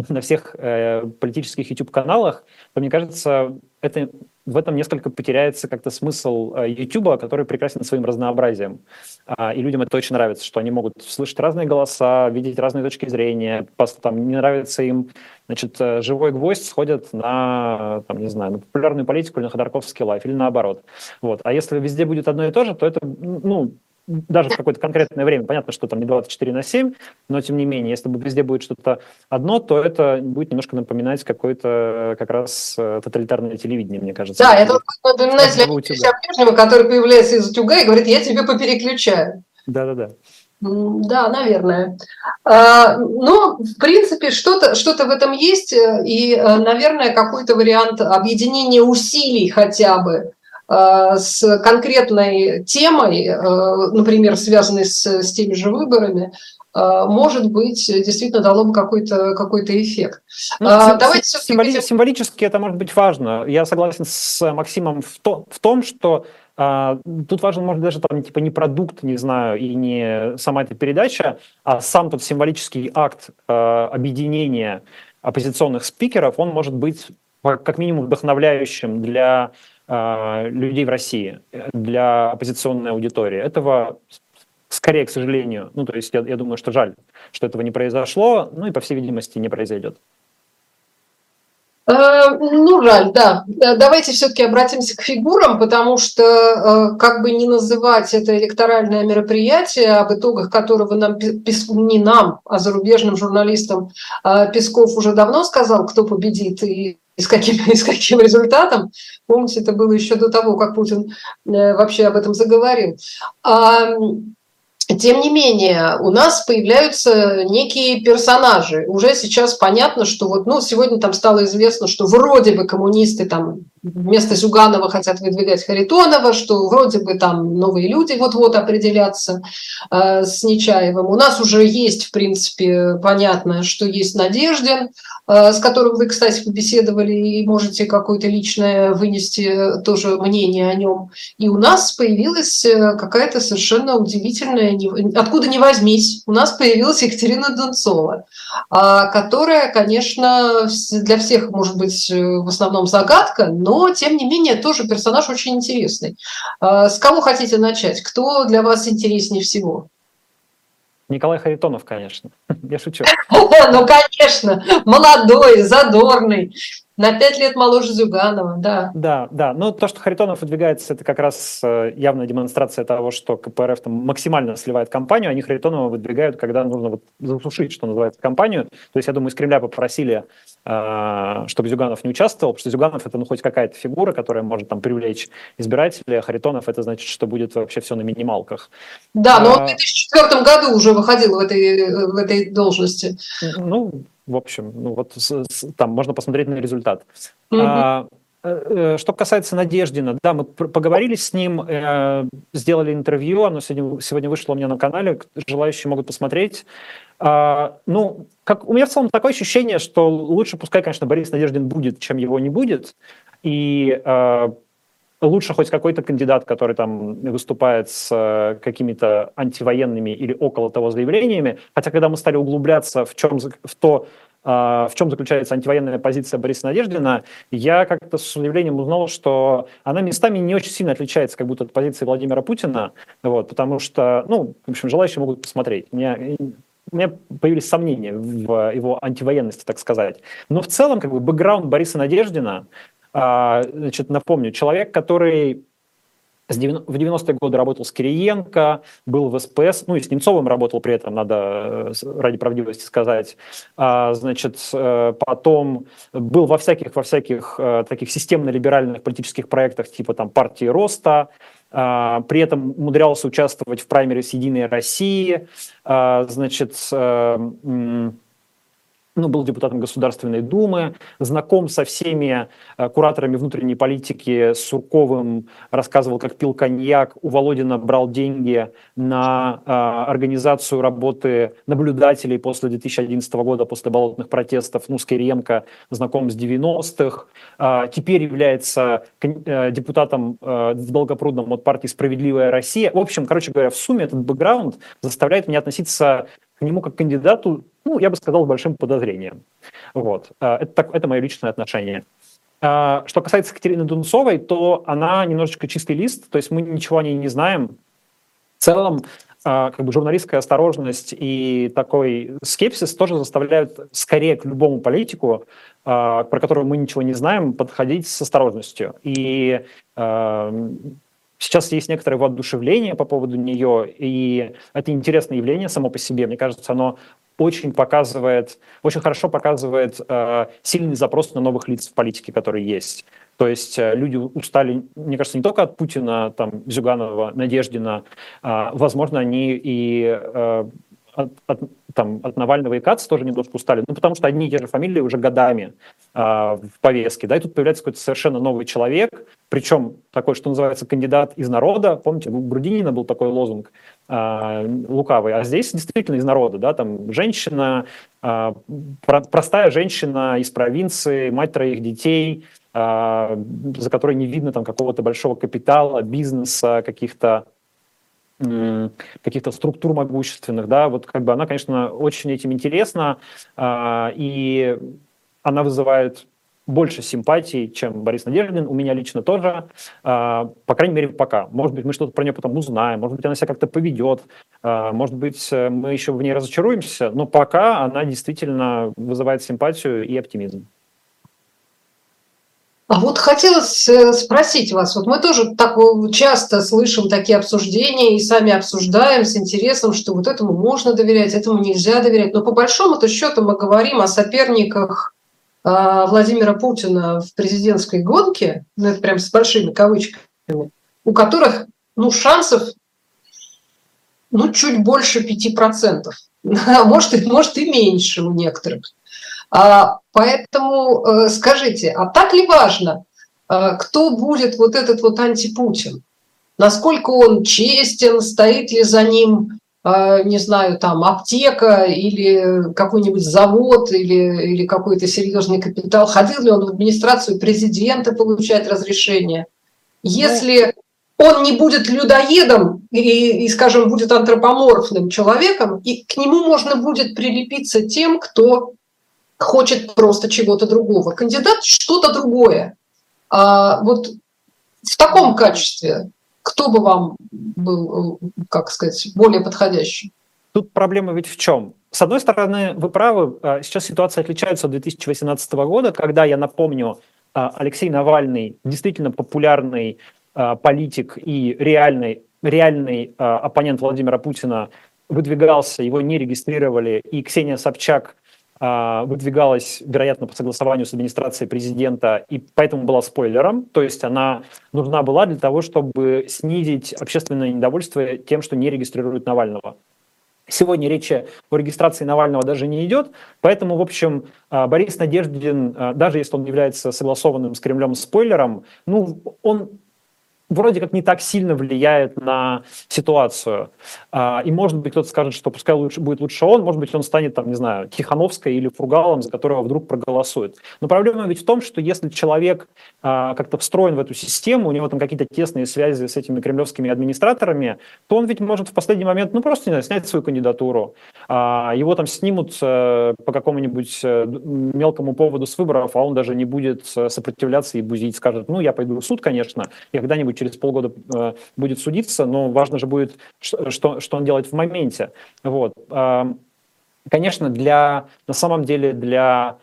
на всех э, политических YouTube-каналах, то, мне кажется, это, в этом несколько потеряется как-то смысл э, YouTube, который прекрасен своим разнообразием. Э, и людям это очень нравится, что они могут слышать разные голоса, видеть разные точки зрения. Просто там не нравится им, значит, э, живой гвоздь сходят на, там, не знаю, на популярную политику или на Ходорковский лайф, или наоборот. Вот. А если везде будет одно и то же, то это, ну, даже в какое-то конкретное время, понятно, что там не 24 на 7, но тем не менее, если везде будет что-то одно, то это будет немножко напоминать какое-то как раз э, тоталитарное телевидение, мне кажется. Да, это будет напоминать Леонида Прежнего, который появляется из утюга и говорит, я тебе попереключаю. Да-да-да. Да, наверное. А, ну, в принципе, что-то что в этом есть, э, и, э, наверное, какой-то вариант объединения усилий хотя бы Э, с конкретной темой, э, например, связанной с, с теми же выборами, э, может быть, действительно дало бы какой-то какой эффект. Ну, Давайте символи- символически это может быть важно. Я согласен с Максимом в, то, в том, что а, тут важен, может, даже там, типа, не продукт, не знаю, и не сама эта передача, а сам тот символический акт а, объединения оппозиционных спикеров, он может быть как минимум вдохновляющим для э, людей в России, для оппозиционной аудитории. Этого скорее, к сожалению, ну, то есть я, я думаю, что жаль, что этого не произошло, ну и, по всей видимости, не произойдет. Э, ну, жаль, да. Э, давайте все-таки обратимся к фигурам, потому что э, как бы не называть это электоральное мероприятие, об итогах которого нам, не нам, а зарубежным журналистам Песков уже давно сказал, кто победит и и с каким, и с каким результатом. Помните, это было еще до того, как Путин вообще об этом заговорил. Тем не менее, у нас появляются некие персонажи. Уже сейчас понятно, что вот, ну, сегодня там стало известно, что вроде бы коммунисты там вместо Зюганова хотят выдвигать Харитонова, что вроде бы там новые люди вот-вот определятся э, с Нечаевым. У нас уже есть, в принципе, понятно, что есть Надеждин, э, с которым вы, кстати, побеседовали и можете какое-то личное вынести тоже мнение о нем. И у нас появилась э, какая-то совершенно удивительная откуда ни возьмись, у нас появилась Екатерина Донцова, которая, конечно, для всех может быть э, в основном загадка, но, тем не менее, тоже персонаж очень интересный. А, с кого хотите начать? Кто для вас интереснее всего? Николай Харитонов, конечно. Я шучу. Ну, конечно, молодой, задорный. На пять лет моложе Зюганова, да. Да, да. Ну, то, что Харитонов выдвигается, это как раз э, явная демонстрация того, что КПРФ там максимально сливает компанию. Они Харитонова выдвигают, когда нужно вот засушить, что называется, компанию. То есть, я думаю, из Кремля попросили, э, чтобы Зюганов не участвовал, потому что Зюганов – это ну, хоть какая-то фигура, которая может там привлечь избирателей, а Харитонов – это значит, что будет вообще все на минималках. Да, но он в 2004 году уже выходил в этой, в этой должности. Ну, в общем, ну вот с, с, там можно посмотреть на результат. Mm-hmm. А, э, э, что касается Надеждина, да, мы поговорили с ним, э, сделали интервью, оно сегодня, сегодня вышло у меня на канале, желающие могут посмотреть. А, ну, как, у меня в целом такое ощущение, что лучше пускай, конечно, Борис Надеждин будет, чем его не будет. И лучше хоть какой-то кандидат, который там выступает с э, какими-то антивоенными или около того заявлениями. Хотя, когда мы стали углубляться в, чем, в то, а, в чем заключается антивоенная позиция Бориса Надеждина, я как-то с удивлением узнал, что она местами не очень сильно отличается как будто от позиции Владимира Путина, вот, потому что, ну, в общем, желающие могут посмотреть. У меня, у меня появились сомнения в его антивоенности, так сказать. Но в целом, как бы, бэкграунд Бориса Надеждина, значит, напомню, человек, который в 90-е годы работал с Кириенко, был в СПС, ну и с Немцовым работал при этом, надо э, ради правдивости сказать. А, значит, э, потом был во всяких, во всяких э, таких системно-либеральных политических проектах типа там партии Роста, а, при этом умудрялся участвовать в праймере с Единой России, значит, ну, был депутатом Государственной Думы, знаком со всеми э, кураторами внутренней политики, с Сурковым, рассказывал, как пил коньяк, у Володина брал деньги на э, организацию работы наблюдателей после 2011 года, после болотных протестов, ну, с Кириенко знаком с 90-х, э, теперь является э, депутатом э, в Долгопрудном от партии «Справедливая Россия». В общем, короче говоря, в сумме этот бэкграунд заставляет меня относиться к нему как к кандидату ну, я бы сказал, с большим подозрением. Вот. А, это, так, это мое личное отношение. А, что касается Екатерины Дунцовой, то она немножечко чистый лист, то есть мы ничего о ней не знаем. В целом, а, как бы журналистская осторожность и такой скепсис тоже заставляют скорее к любому политику, про которого мы ничего не знаем, подходить с осторожностью. И Сейчас есть некоторое воодушевление по поводу нее, и это интересное явление само по себе. Мне кажется, оно очень показывает, очень хорошо показывает э, сильный запрос на новых лиц в политике, которые есть. То есть э, люди устали, мне кажется, не только от Путина, там, Зюганова, Надеждина, э, возможно, они и э, от, от, там, от Навального и Каца тоже немножко устали, ну, потому что одни и те же фамилии уже годами э, в повестке, да, и тут появляется какой-то совершенно новый человек, причем такой, что называется, кандидат из народа, помните, у Грудинина был такой лозунг лукавый, а здесь действительно из народа, да, там женщина, про, простая женщина из провинции, мать троих детей, э, за которой не видно там какого-то большого капитала, бизнеса, каких-то каких-то структур могущественных, да, вот как бы она, конечно, очень этим интересна, и она вызывает больше симпатий, чем Борис Надеждин, у меня лично тоже, э, по крайней мере, пока. Может быть, мы что-то про нее потом узнаем, может быть, она себя как-то поведет, э, может быть, мы еще в ней разочаруемся, но пока она действительно вызывает симпатию и оптимизм. А вот хотелось э, спросить вас, вот мы тоже так часто слышим такие обсуждения и сами обсуждаем с интересом, что вот этому можно доверять, этому нельзя доверять. Но по большому-то счету мы говорим о соперниках а, Владимира Путина в президентской гонке, ну это прям с большими кавычками, у которых ну, шансов ну, чуть больше 5%, а может, может и меньше у некоторых. А, поэтому э, скажите, а так ли важно, э, кто будет вот этот вот антипутин? Насколько он честен, стоит ли за ним, не знаю, там аптека или какой-нибудь завод или, или какой-то серьезный капитал? Ходил ли он в администрацию президента получать разрешение? Если он не будет людоедом и, и, скажем, будет антропоморфным человеком, и к нему можно будет прилепиться тем, кто хочет просто чего-то другого. Кандидат что-то другое. А вот в таком качестве кто бы вам был, как сказать, более подходящий? Тут проблема ведь в чем? С одной стороны, вы правы, а, сейчас ситуация отличается от 2018 года, когда, я напомню, а, Алексей Навальный действительно популярный а, политик и реальный, реальный оппонент Владимира Путина выдвигался, его не регистрировали, и Ксения Собчак выдвигалась, вероятно, по согласованию с администрацией президента, и поэтому была спойлером, то есть она нужна была для того, чтобы снизить общественное недовольство тем, что не регистрируют Навального. Сегодня речи о регистрации Навального даже не идет, поэтому, в общем, а, Борис Надеждин, а, даже если он является согласованным с Кремлем спойлером, ну, он вроде как не так сильно влияет на ситуацию. А, и, может быть, кто-то скажет, что пускай лучше, будет лучше он, может быть, он станет, там, не знаю, Тихановской или Фургалом, за которого вдруг проголосует. Но проблема ведь в том, что если человек а, как-то встроен в эту систему, у него там какие-то тесные связи с этими кремлевскими администраторами, то он ведь может в последний момент, ну, просто, не знаю, снять свою кандидатуру. А, его там снимут э, по какому-нибудь э, мелкому поводу с выборов, а он даже не будет э, сопротивляться и бузить, скажет, ну, я пойду в суд, конечно, я когда-нибудь через полгода э, будет судиться, но важно же будет, что, что он делает в моменте. Вот. Э, конечно, для, на самом деле для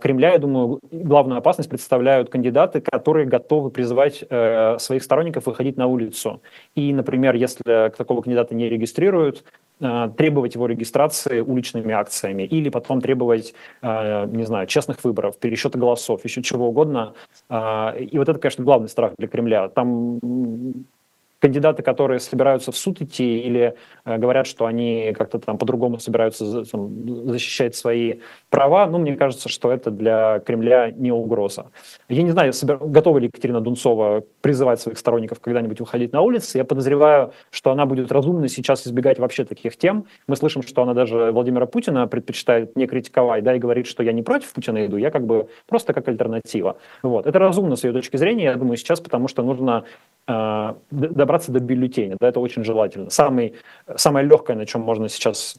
Кремля, я думаю, главную опасность представляют кандидаты, которые готовы призывать э, своих сторонников выходить на улицу. И, например, если такого кандидата не регистрируют, Э, требовать его регистрации уличными акциями или потом требовать, э, не знаю, честных выборов, пересчета голосов, еще чего угодно. Э, и вот это, конечно, главный страх для Кремля. Там кандидаты, которые собираются в суд идти или говорят, что они как-то там по-другому собираются защищать свои права, ну, мне кажется, что это для Кремля не угроза. Я не знаю, готова ли Екатерина Дунцова призывать своих сторонников когда-нибудь выходить на улицы. Я подозреваю, что она будет разумно сейчас избегать вообще таких тем. Мы слышим, что она даже Владимира Путина предпочитает не критиковать, да, и говорит, что я не против Путина иду, я как бы просто как альтернатива. Вот. Это разумно с ее точки зрения, я думаю, сейчас, потому что нужно э, добраться до бюллетеня. Да, это очень желательно. Самый, самое легкое, на чем можно сейчас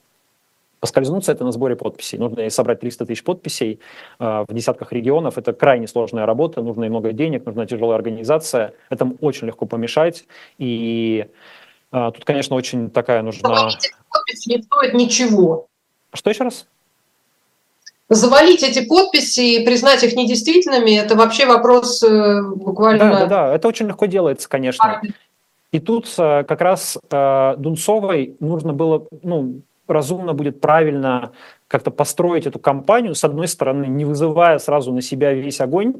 поскользнуться, это на сборе подписей. Нужно собрать 300 тысяч подписей э, в десятках регионов. Это крайне сложная работа, нужно и много денег, нужна тяжелая организация. Этому очень легко помешать. И э, тут, конечно, очень такая нужна... Подписи не стоит ничего. Что еще раз? завалить эти подписи и признать их недействительными, это вообще вопрос э, буквально... Да, да, да, это очень легко делается, конечно. И тут э, как раз э, Дунцовой нужно было, ну, разумно будет правильно как-то построить эту кампанию, с одной стороны, не вызывая сразу на себя весь огонь,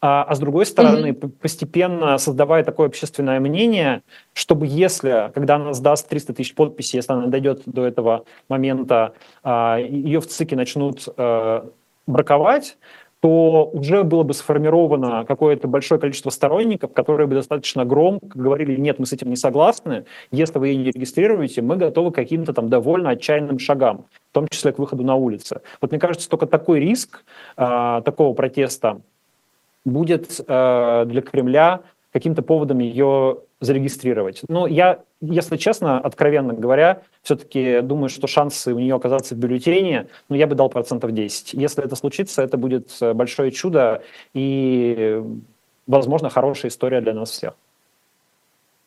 а, а с другой стороны, mm-hmm. постепенно создавая такое общественное мнение, чтобы если, когда она сдаст 300 тысяч подписей, если она дойдет до этого момента, а, ее в ЦИКе начнут а, браковать, то уже было бы сформировано какое-то большое количество сторонников, которые бы достаточно громко говорили, нет, мы с этим не согласны, если вы ее не регистрируете, мы готовы к каким-то там довольно отчаянным шагам, в том числе к выходу на улицы. Вот мне кажется, только такой риск э, такого протеста будет э, для Кремля каким-то поводом ее зарегистрировать. Но я, если честно, откровенно говоря, все-таки думаю, что шансы у нее оказаться в бюллетене, ну, я бы дал процентов 10. Если это случится, это будет большое чудо и, возможно, хорошая история для нас всех.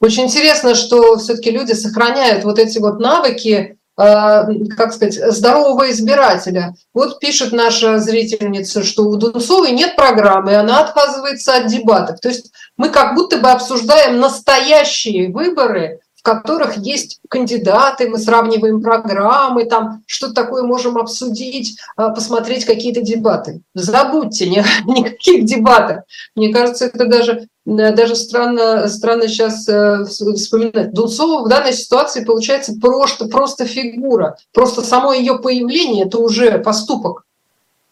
Очень интересно, что все-таки люди сохраняют вот эти вот навыки как сказать, здорового избирателя. Вот пишет наша зрительница, что у Дунцовой нет программы, и она отказывается от дебатов. То есть мы как будто бы обсуждаем настоящие выборы, в которых есть кандидаты, мы сравниваем программы, там что-то такое можем обсудить, а, посмотреть какие-то дебаты. Забудьте, никаких дебатов. Мне кажется, это даже Э, даже странно, странно сейчас э, вспоминать. Дунцова в данной ситуации получается просто, просто фигура. Просто само ее появление – это уже поступок.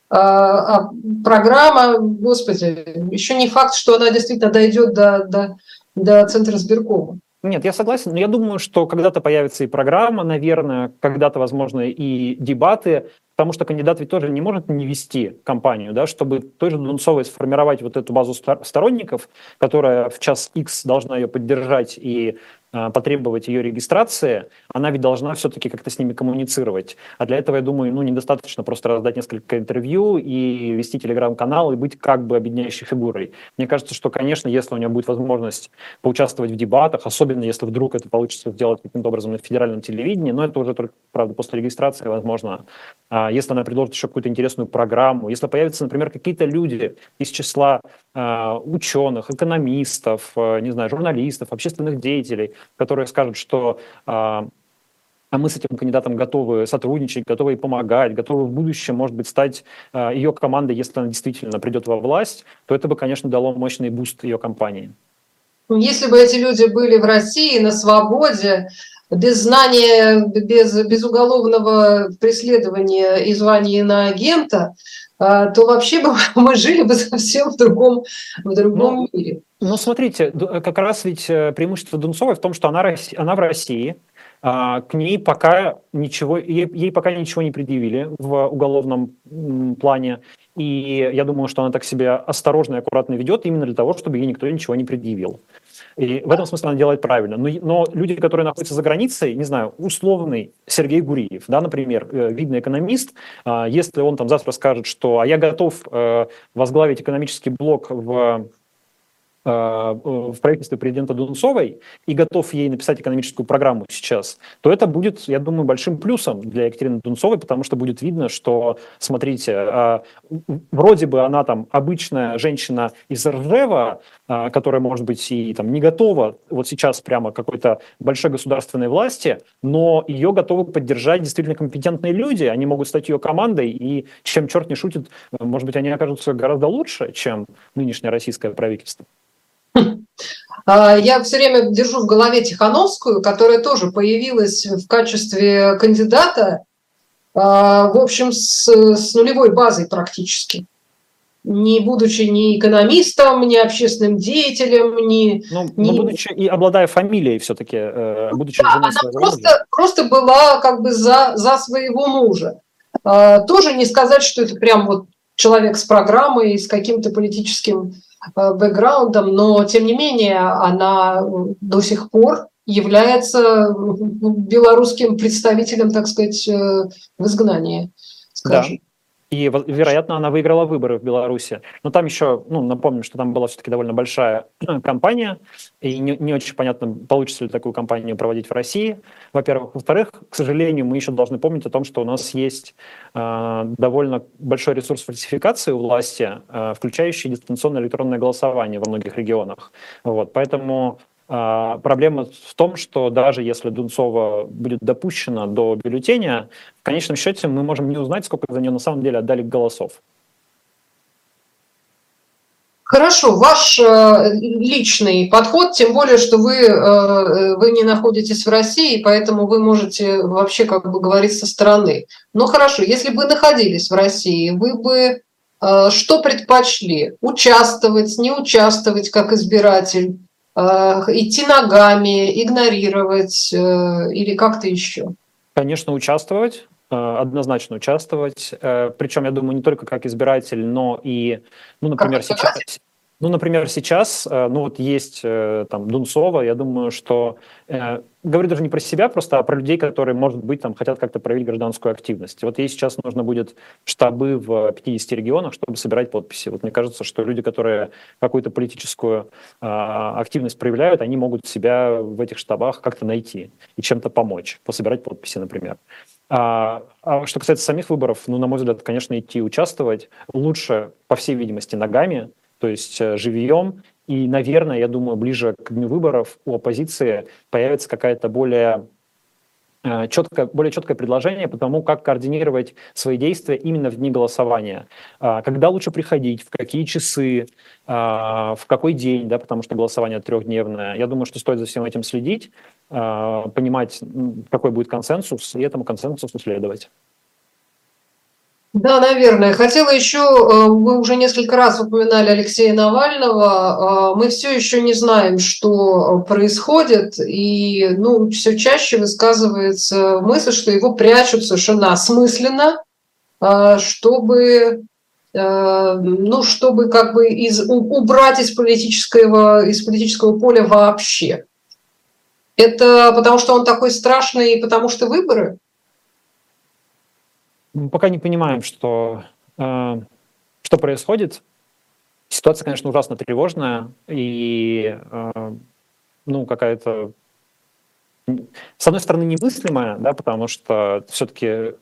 А, а программа, господи, еще не факт, что она действительно дойдет до, до, до центра сберкома. Нет, я согласен, но я думаю, что когда-то появится и программа, наверное, когда-то, возможно, и дебаты, потому что кандидат ведь тоже не может не вести кампанию, да, чтобы той же Дунцовой сформировать вот эту базу сторонников, которая в час X должна ее поддержать и потребовать ее регистрации, она ведь должна все-таки как-то с ними коммуницировать. А для этого, я думаю, ну, недостаточно просто раздать несколько интервью и вести телеграм-канал и быть как бы объединяющей фигурой. Мне кажется, что, конечно, если у нее будет возможность поучаствовать в дебатах, особенно если вдруг это получится сделать каким-то образом на федеральном телевидении, но это уже только, правда, после регистрации возможно. А если она предложит еще какую-то интересную программу, если появятся, например, какие-то люди из числа э, ученых, экономистов, э, не знаю, журналистов, общественных деятелей, которые скажут, что э, а мы с этим кандидатом готовы сотрудничать, готовы помогать, готовы в будущем, может быть, стать э, ее командой, если она действительно придет во власть, то это бы, конечно, дало мощный boost ее кампании. Если бы эти люди были в России на свободе, без звания, без, без уголовного преследования и звания иноагента, то вообще бы мы жили бы совсем в другом, в другом ну, мире. Ну, смотрите, как раз ведь э, преимущество Дунцовой в том, что она, она в России, а, к ней пока ничего, ей, ей пока ничего не предъявили в уголовном плане. И я думаю, что она так себя осторожно и аккуратно ведет именно для того, чтобы ей никто ничего не предъявил. И в этом смысле она делает правильно. Но, но люди, которые находятся за границей, не знаю, условный Сергей Гуриев, да, например, э, видный экономист, а, если он там завтра скажет, что а я готов э, возглавить экономический блок в Э, в правительстве президента Дунцовой и готов ей написать экономическую программу сейчас, то это будет, я думаю, большим плюсом для Екатерины Дунцовой, потому что будет видно, что, смотрите, э, вроде бы она там обычная женщина из Ржева, которая, может быть, и там не готова вот сейчас прямо какой-то большой государственной власти, но ее готовы поддержать действительно компетентные люди, они могут стать ее командой, и чем черт не шутит, может быть, они окажутся гораздо лучше, чем нынешнее российское правительство. А, я все время держу в голове Тихановскую, которая тоже появилась в качестве кандидата, а, в общем, с, с нулевой базой практически. Не будучи ни экономистом, ни общественным деятелем, ни... Ну, ни... Но будучи и обладая фамилией все-таки, э, будучи да, она просто, просто была как бы за, за своего мужа. А, тоже не сказать, что это прям вот человек с программой, с каким-то политическим Э, бэкграундом, но тем не менее она до сих пор является белорусским представителем, так сказать, э, в изгнании. Скажем. Да. И, вероятно, она выиграла выборы в Беларуси. Но там еще, ну, напомню, что там была все-таки довольно большая кампания, и не, не очень понятно, получится ли такую кампанию проводить в России, во-первых. Во-вторых, к сожалению, мы еще должны помнить о том, что у нас есть э, довольно большой ресурс фальсификации у власти, э, включающий дистанционное электронное голосование во многих регионах. Вот, поэтому а, проблема в том, что даже если Дунцова будет допущена до бюллетеня, в конечном счете мы можем не узнать, сколько за нее на самом деле отдали голосов. Хорошо, ваш э, личный подход, тем более, что вы, э, вы не находитесь в России, поэтому вы можете вообще как бы говорить со стороны. Но хорошо, если бы находились в России, вы бы э, что предпочли? Участвовать, не участвовать как избиратель? Э, идти ногами, игнорировать э, или как-то еще? Конечно, участвовать э, однозначно участвовать. Причем, я думаю, не только как избиратель, но и, ну, например, сейчас, ну, например, сейчас, э, ну вот есть э, там Дунцова, я думаю, что э, говорю даже не про себя, просто а про людей, которые, может быть, там хотят как-то проявить гражданскую активность. Вот ей сейчас нужно будет штабы в 50 регионах, чтобы собирать подписи. Вот мне кажется, что люди, которые какую-то политическую э, активность проявляют, они могут себя в этих штабах как-то найти и чем-то помочь, пособирать подписи, например. А, а что касается самих выборов, ну, на мой взгляд, конечно, идти участвовать лучше, по всей видимости, ногами, то есть э, живьем. И, наверное, я думаю, ближе к дню выборов у оппозиции появится какая-то более э, четкое, более четкое предложение по тому, как координировать свои действия именно в дни голосования. А, когда лучше приходить, в какие часы, а, в какой день, да, потому что голосование трехдневное. Я думаю, что стоит за всем этим следить, а, понимать, какой будет консенсус, и этому консенсусу следовать. Да, наверное. Хотела еще, э, вы уже несколько раз упоминали Алексея Навального, э, мы все еще не знаем, что происходит, и ну, все чаще высказывается мысль, что его прячут совершенно осмысленно, э, чтобы ну, чтобы как бы из, убрать из политического, из политического поля вообще. Это потому что он такой страшный, потому что выборы? Мы пока не понимаем, что, э, что происходит. Ситуация, конечно, ужасно тревожная и э, ну, какая-то с одной стороны, немыслимая, да, потому что все-таки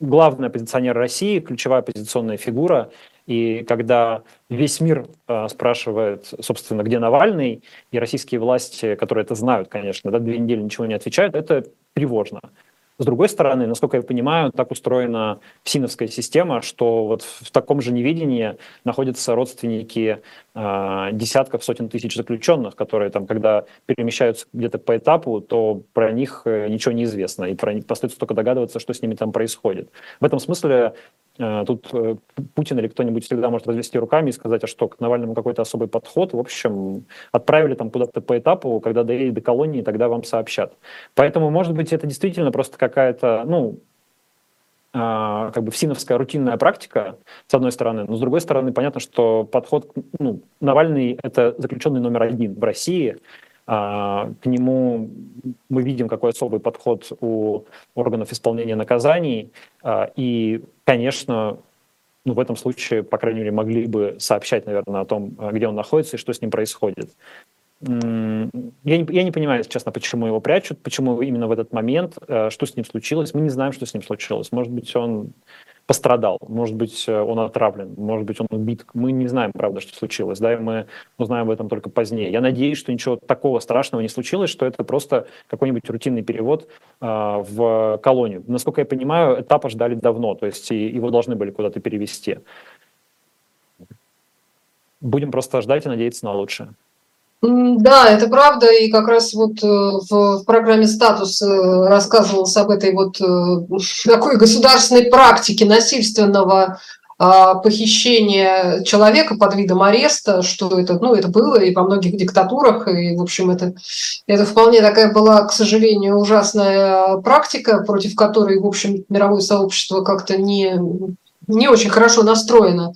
главный оппозиционер России, ключевая оппозиционная фигура, и когда весь мир э, спрашивает, собственно, где Навальный, и российские власти, которые это знают, конечно, да, две недели ничего не отвечают, это тревожно. С другой стороны, насколько я понимаю, так устроена СИНовская система, что вот в таком же невидении находятся родственники э, десятков, сотен тысяч заключенных, которые там, когда перемещаются где-то по этапу, то про них э, ничего не известно, и про них остается только догадываться, что с ними там происходит. В этом смысле тут э, Путин или кто-нибудь всегда может развести руками и сказать, а что, к Навальному какой-то особый подход. В общем, отправили там куда-то по этапу, когда доедет до колонии, тогда вам сообщат. Поэтому, может быть, это действительно просто какая-то, ну, а, как бы всиновская рутинная практика, с одной стороны, но с другой стороны, понятно, что подход, ну, Навальный – это заключенный номер один в России, к нему мы видим, какой особый подход у органов исполнения наказаний. А, и, конечно, ну, в этом случае, по крайней мере, могли бы сообщать, наверное, о том, а, где он находится и что с ним происходит. Я не, я не понимаю, честно, почему его прячут, почему именно в этот момент, что с ним случилось. Мы не знаем, что с ним случилось. Может быть, он пострадал, может быть, э, он отравлен, может быть, он убит. Мы не знаем, правда, что случилось, да, и мы узнаем об этом только позднее. Я надеюсь, что ничего такого страшного не случилось, что это просто какой-нибудь рутинный перевод э, в колонию. Насколько я понимаю, этапа ждали давно, то есть его должны были куда-то перевести. Будем просто ждать и надеяться на лучшее. Да, это правда, и как раз вот э, в, программе «Статус» э, рассказывалось об этой вот э, такой государственной практике насильственного а, похищения человека под видом ареста, что это, ну, это было и во многих диктатурах, и, в общем, это, это вполне такая была, к сожалению, ужасная практика, против которой, в общем, мировое сообщество как-то не, не очень хорошо настроено.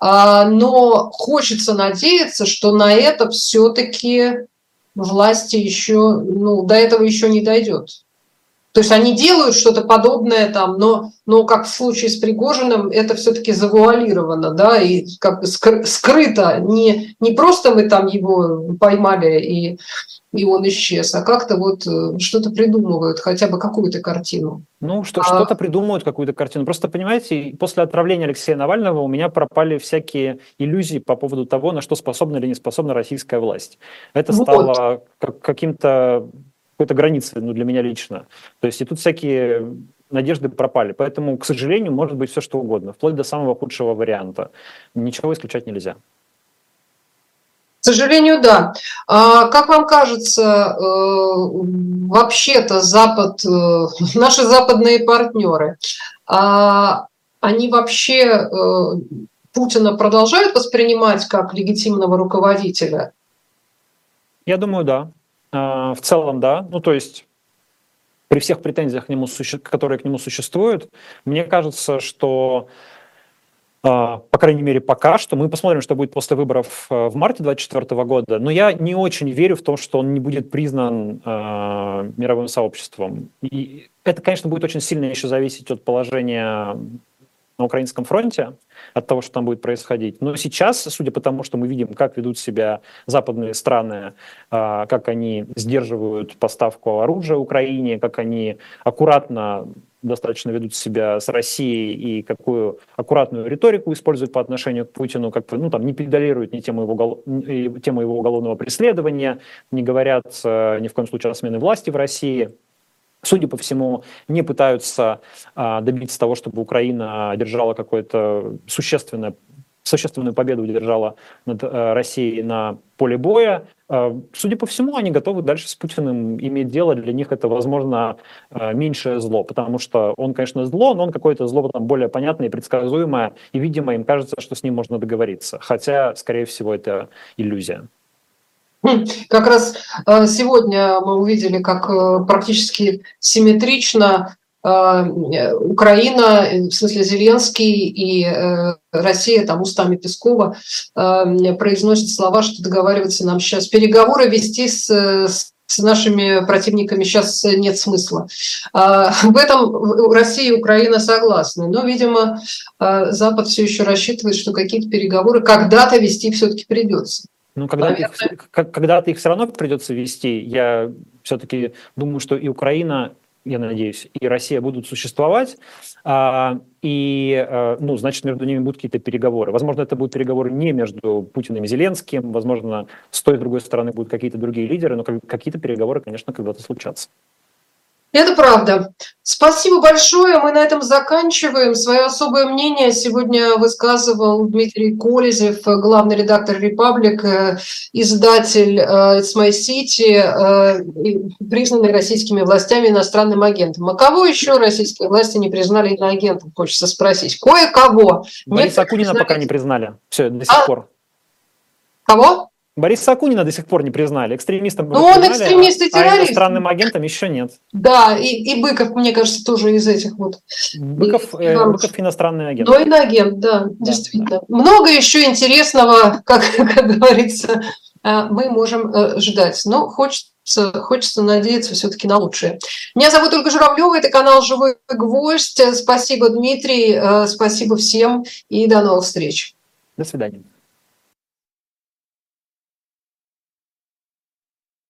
А, но хочется надеяться, что на это все-таки власти еще, ну, до этого еще не дойдет. То есть они делают что-то подобное там, но, но как в случае с Пригожиным, это все-таки завуалировано, да, и как бы скрыто. Не, не просто мы там его поймали и и он исчез, а как-то вот э, что-то придумывают, хотя бы какую-то картину. Ну, что, а... что-то придумывают, какую-то картину. Просто, понимаете, после отравления Алексея Навального у меня пропали всякие иллюзии по поводу того, на что способна или не способна российская власть. Это вот. стало как, каким-то какой-то границей ну, для меня лично. То есть и тут всякие надежды пропали. Поэтому, к сожалению, может быть все что угодно, вплоть до самого худшего варианта. Ничего исключать нельзя. К сожалению, да. А как вам кажется, э, вообще-то Запад, э, наши западные партнеры, а они вообще э, Путина продолжают воспринимать как легитимного руководителя? Я думаю, да. А, в целом, да. Ну, то есть при всех претензиях, к нему, которые к нему существуют, мне кажется, что а, по крайней мере, пока что. Мы посмотрим, что будет после выборов э, в марте 2024 года. Но я не очень верю в то, что он не будет признан мировым сообществом. И это, конечно, будет очень сильно еще зависеть от положения на украинском фронте, от того, что там будет происходить. Но сейчас, судя по тому, что мы видим, как ведут себя западные страны, э, как они сдерживают поставку оружия Украине, как они аккуратно достаточно ведут себя с Россией и какую аккуратную риторику используют по отношению к Путину, как ну, там, не педалируют ни тему его, тему его уголовного преследования, не говорят э, ни в коем случае о смене власти в России. Судя по всему, не пытаются а, добиться того, чтобы Украина держала какое-то существенное существенную победу удержала над э, Россией на поле боя. Э, судя по всему, они готовы дальше с Путиным иметь дело. Для них это, возможно, э, меньшее зло, потому что он, конечно, зло, но он какое-то зло там более понятное и предсказуемое, и, видимо, им кажется, что с ним можно договориться. Хотя, скорее всего, это иллюзия. Хм, как раз сегодня мы увидели, как практически симметрично Э, Украина, в смысле Зеленский и э, Россия там устами Пескова э, произносят слова, что договариваться нам сейчас переговоры вести с, с нашими противниками сейчас нет смысла. В этом Россия и Украина согласны, но, видимо, Запад все еще рассчитывает, что какие-то переговоры когда-то вести все-таки придется. Ну, когда-то их, когда их все равно придется вести. Я все-таки думаю, что и Украина я надеюсь, и Россия будут существовать, а, и, а, ну, значит, между ними будут какие-то переговоры. Возможно, это будут переговоры не между Путиным и Зеленским, возможно, с той и другой стороны будут какие-то другие лидеры, но какие-то переговоры, конечно, когда-то случатся. Это правда. Спасибо большое. Мы на этом заканчиваем. Свое особое мнение сегодня высказывал Дмитрий Колезев, главный редактор «Репаблик», э, издатель «It's My City», признанный российскими властями иностранным агентом. А кого еще российские власти не признали иноагентом, хочется спросить? Кое-кого. Бориса Акунина пока не признали. Все, до сих а? пор. Кого? Бориса Акунина до сих пор не признали. Экстремистом Ну, он экстремист и а террорист. А иностранным агентом еще нет. Да, и, и Быков, мне кажется, тоже из этих вот. Быков, э, Быков иностранный агент. Ну, иноагент, да, да, действительно. Много еще интересного, как, как говорится, э, мы можем э, ждать. Но хочется, хочется надеяться все-таки на лучшее. Меня зовут Ольга Журавлева, это канал «Живой гвоздь». Спасибо, Дмитрий, э, спасибо всем и до новых встреч. До свидания.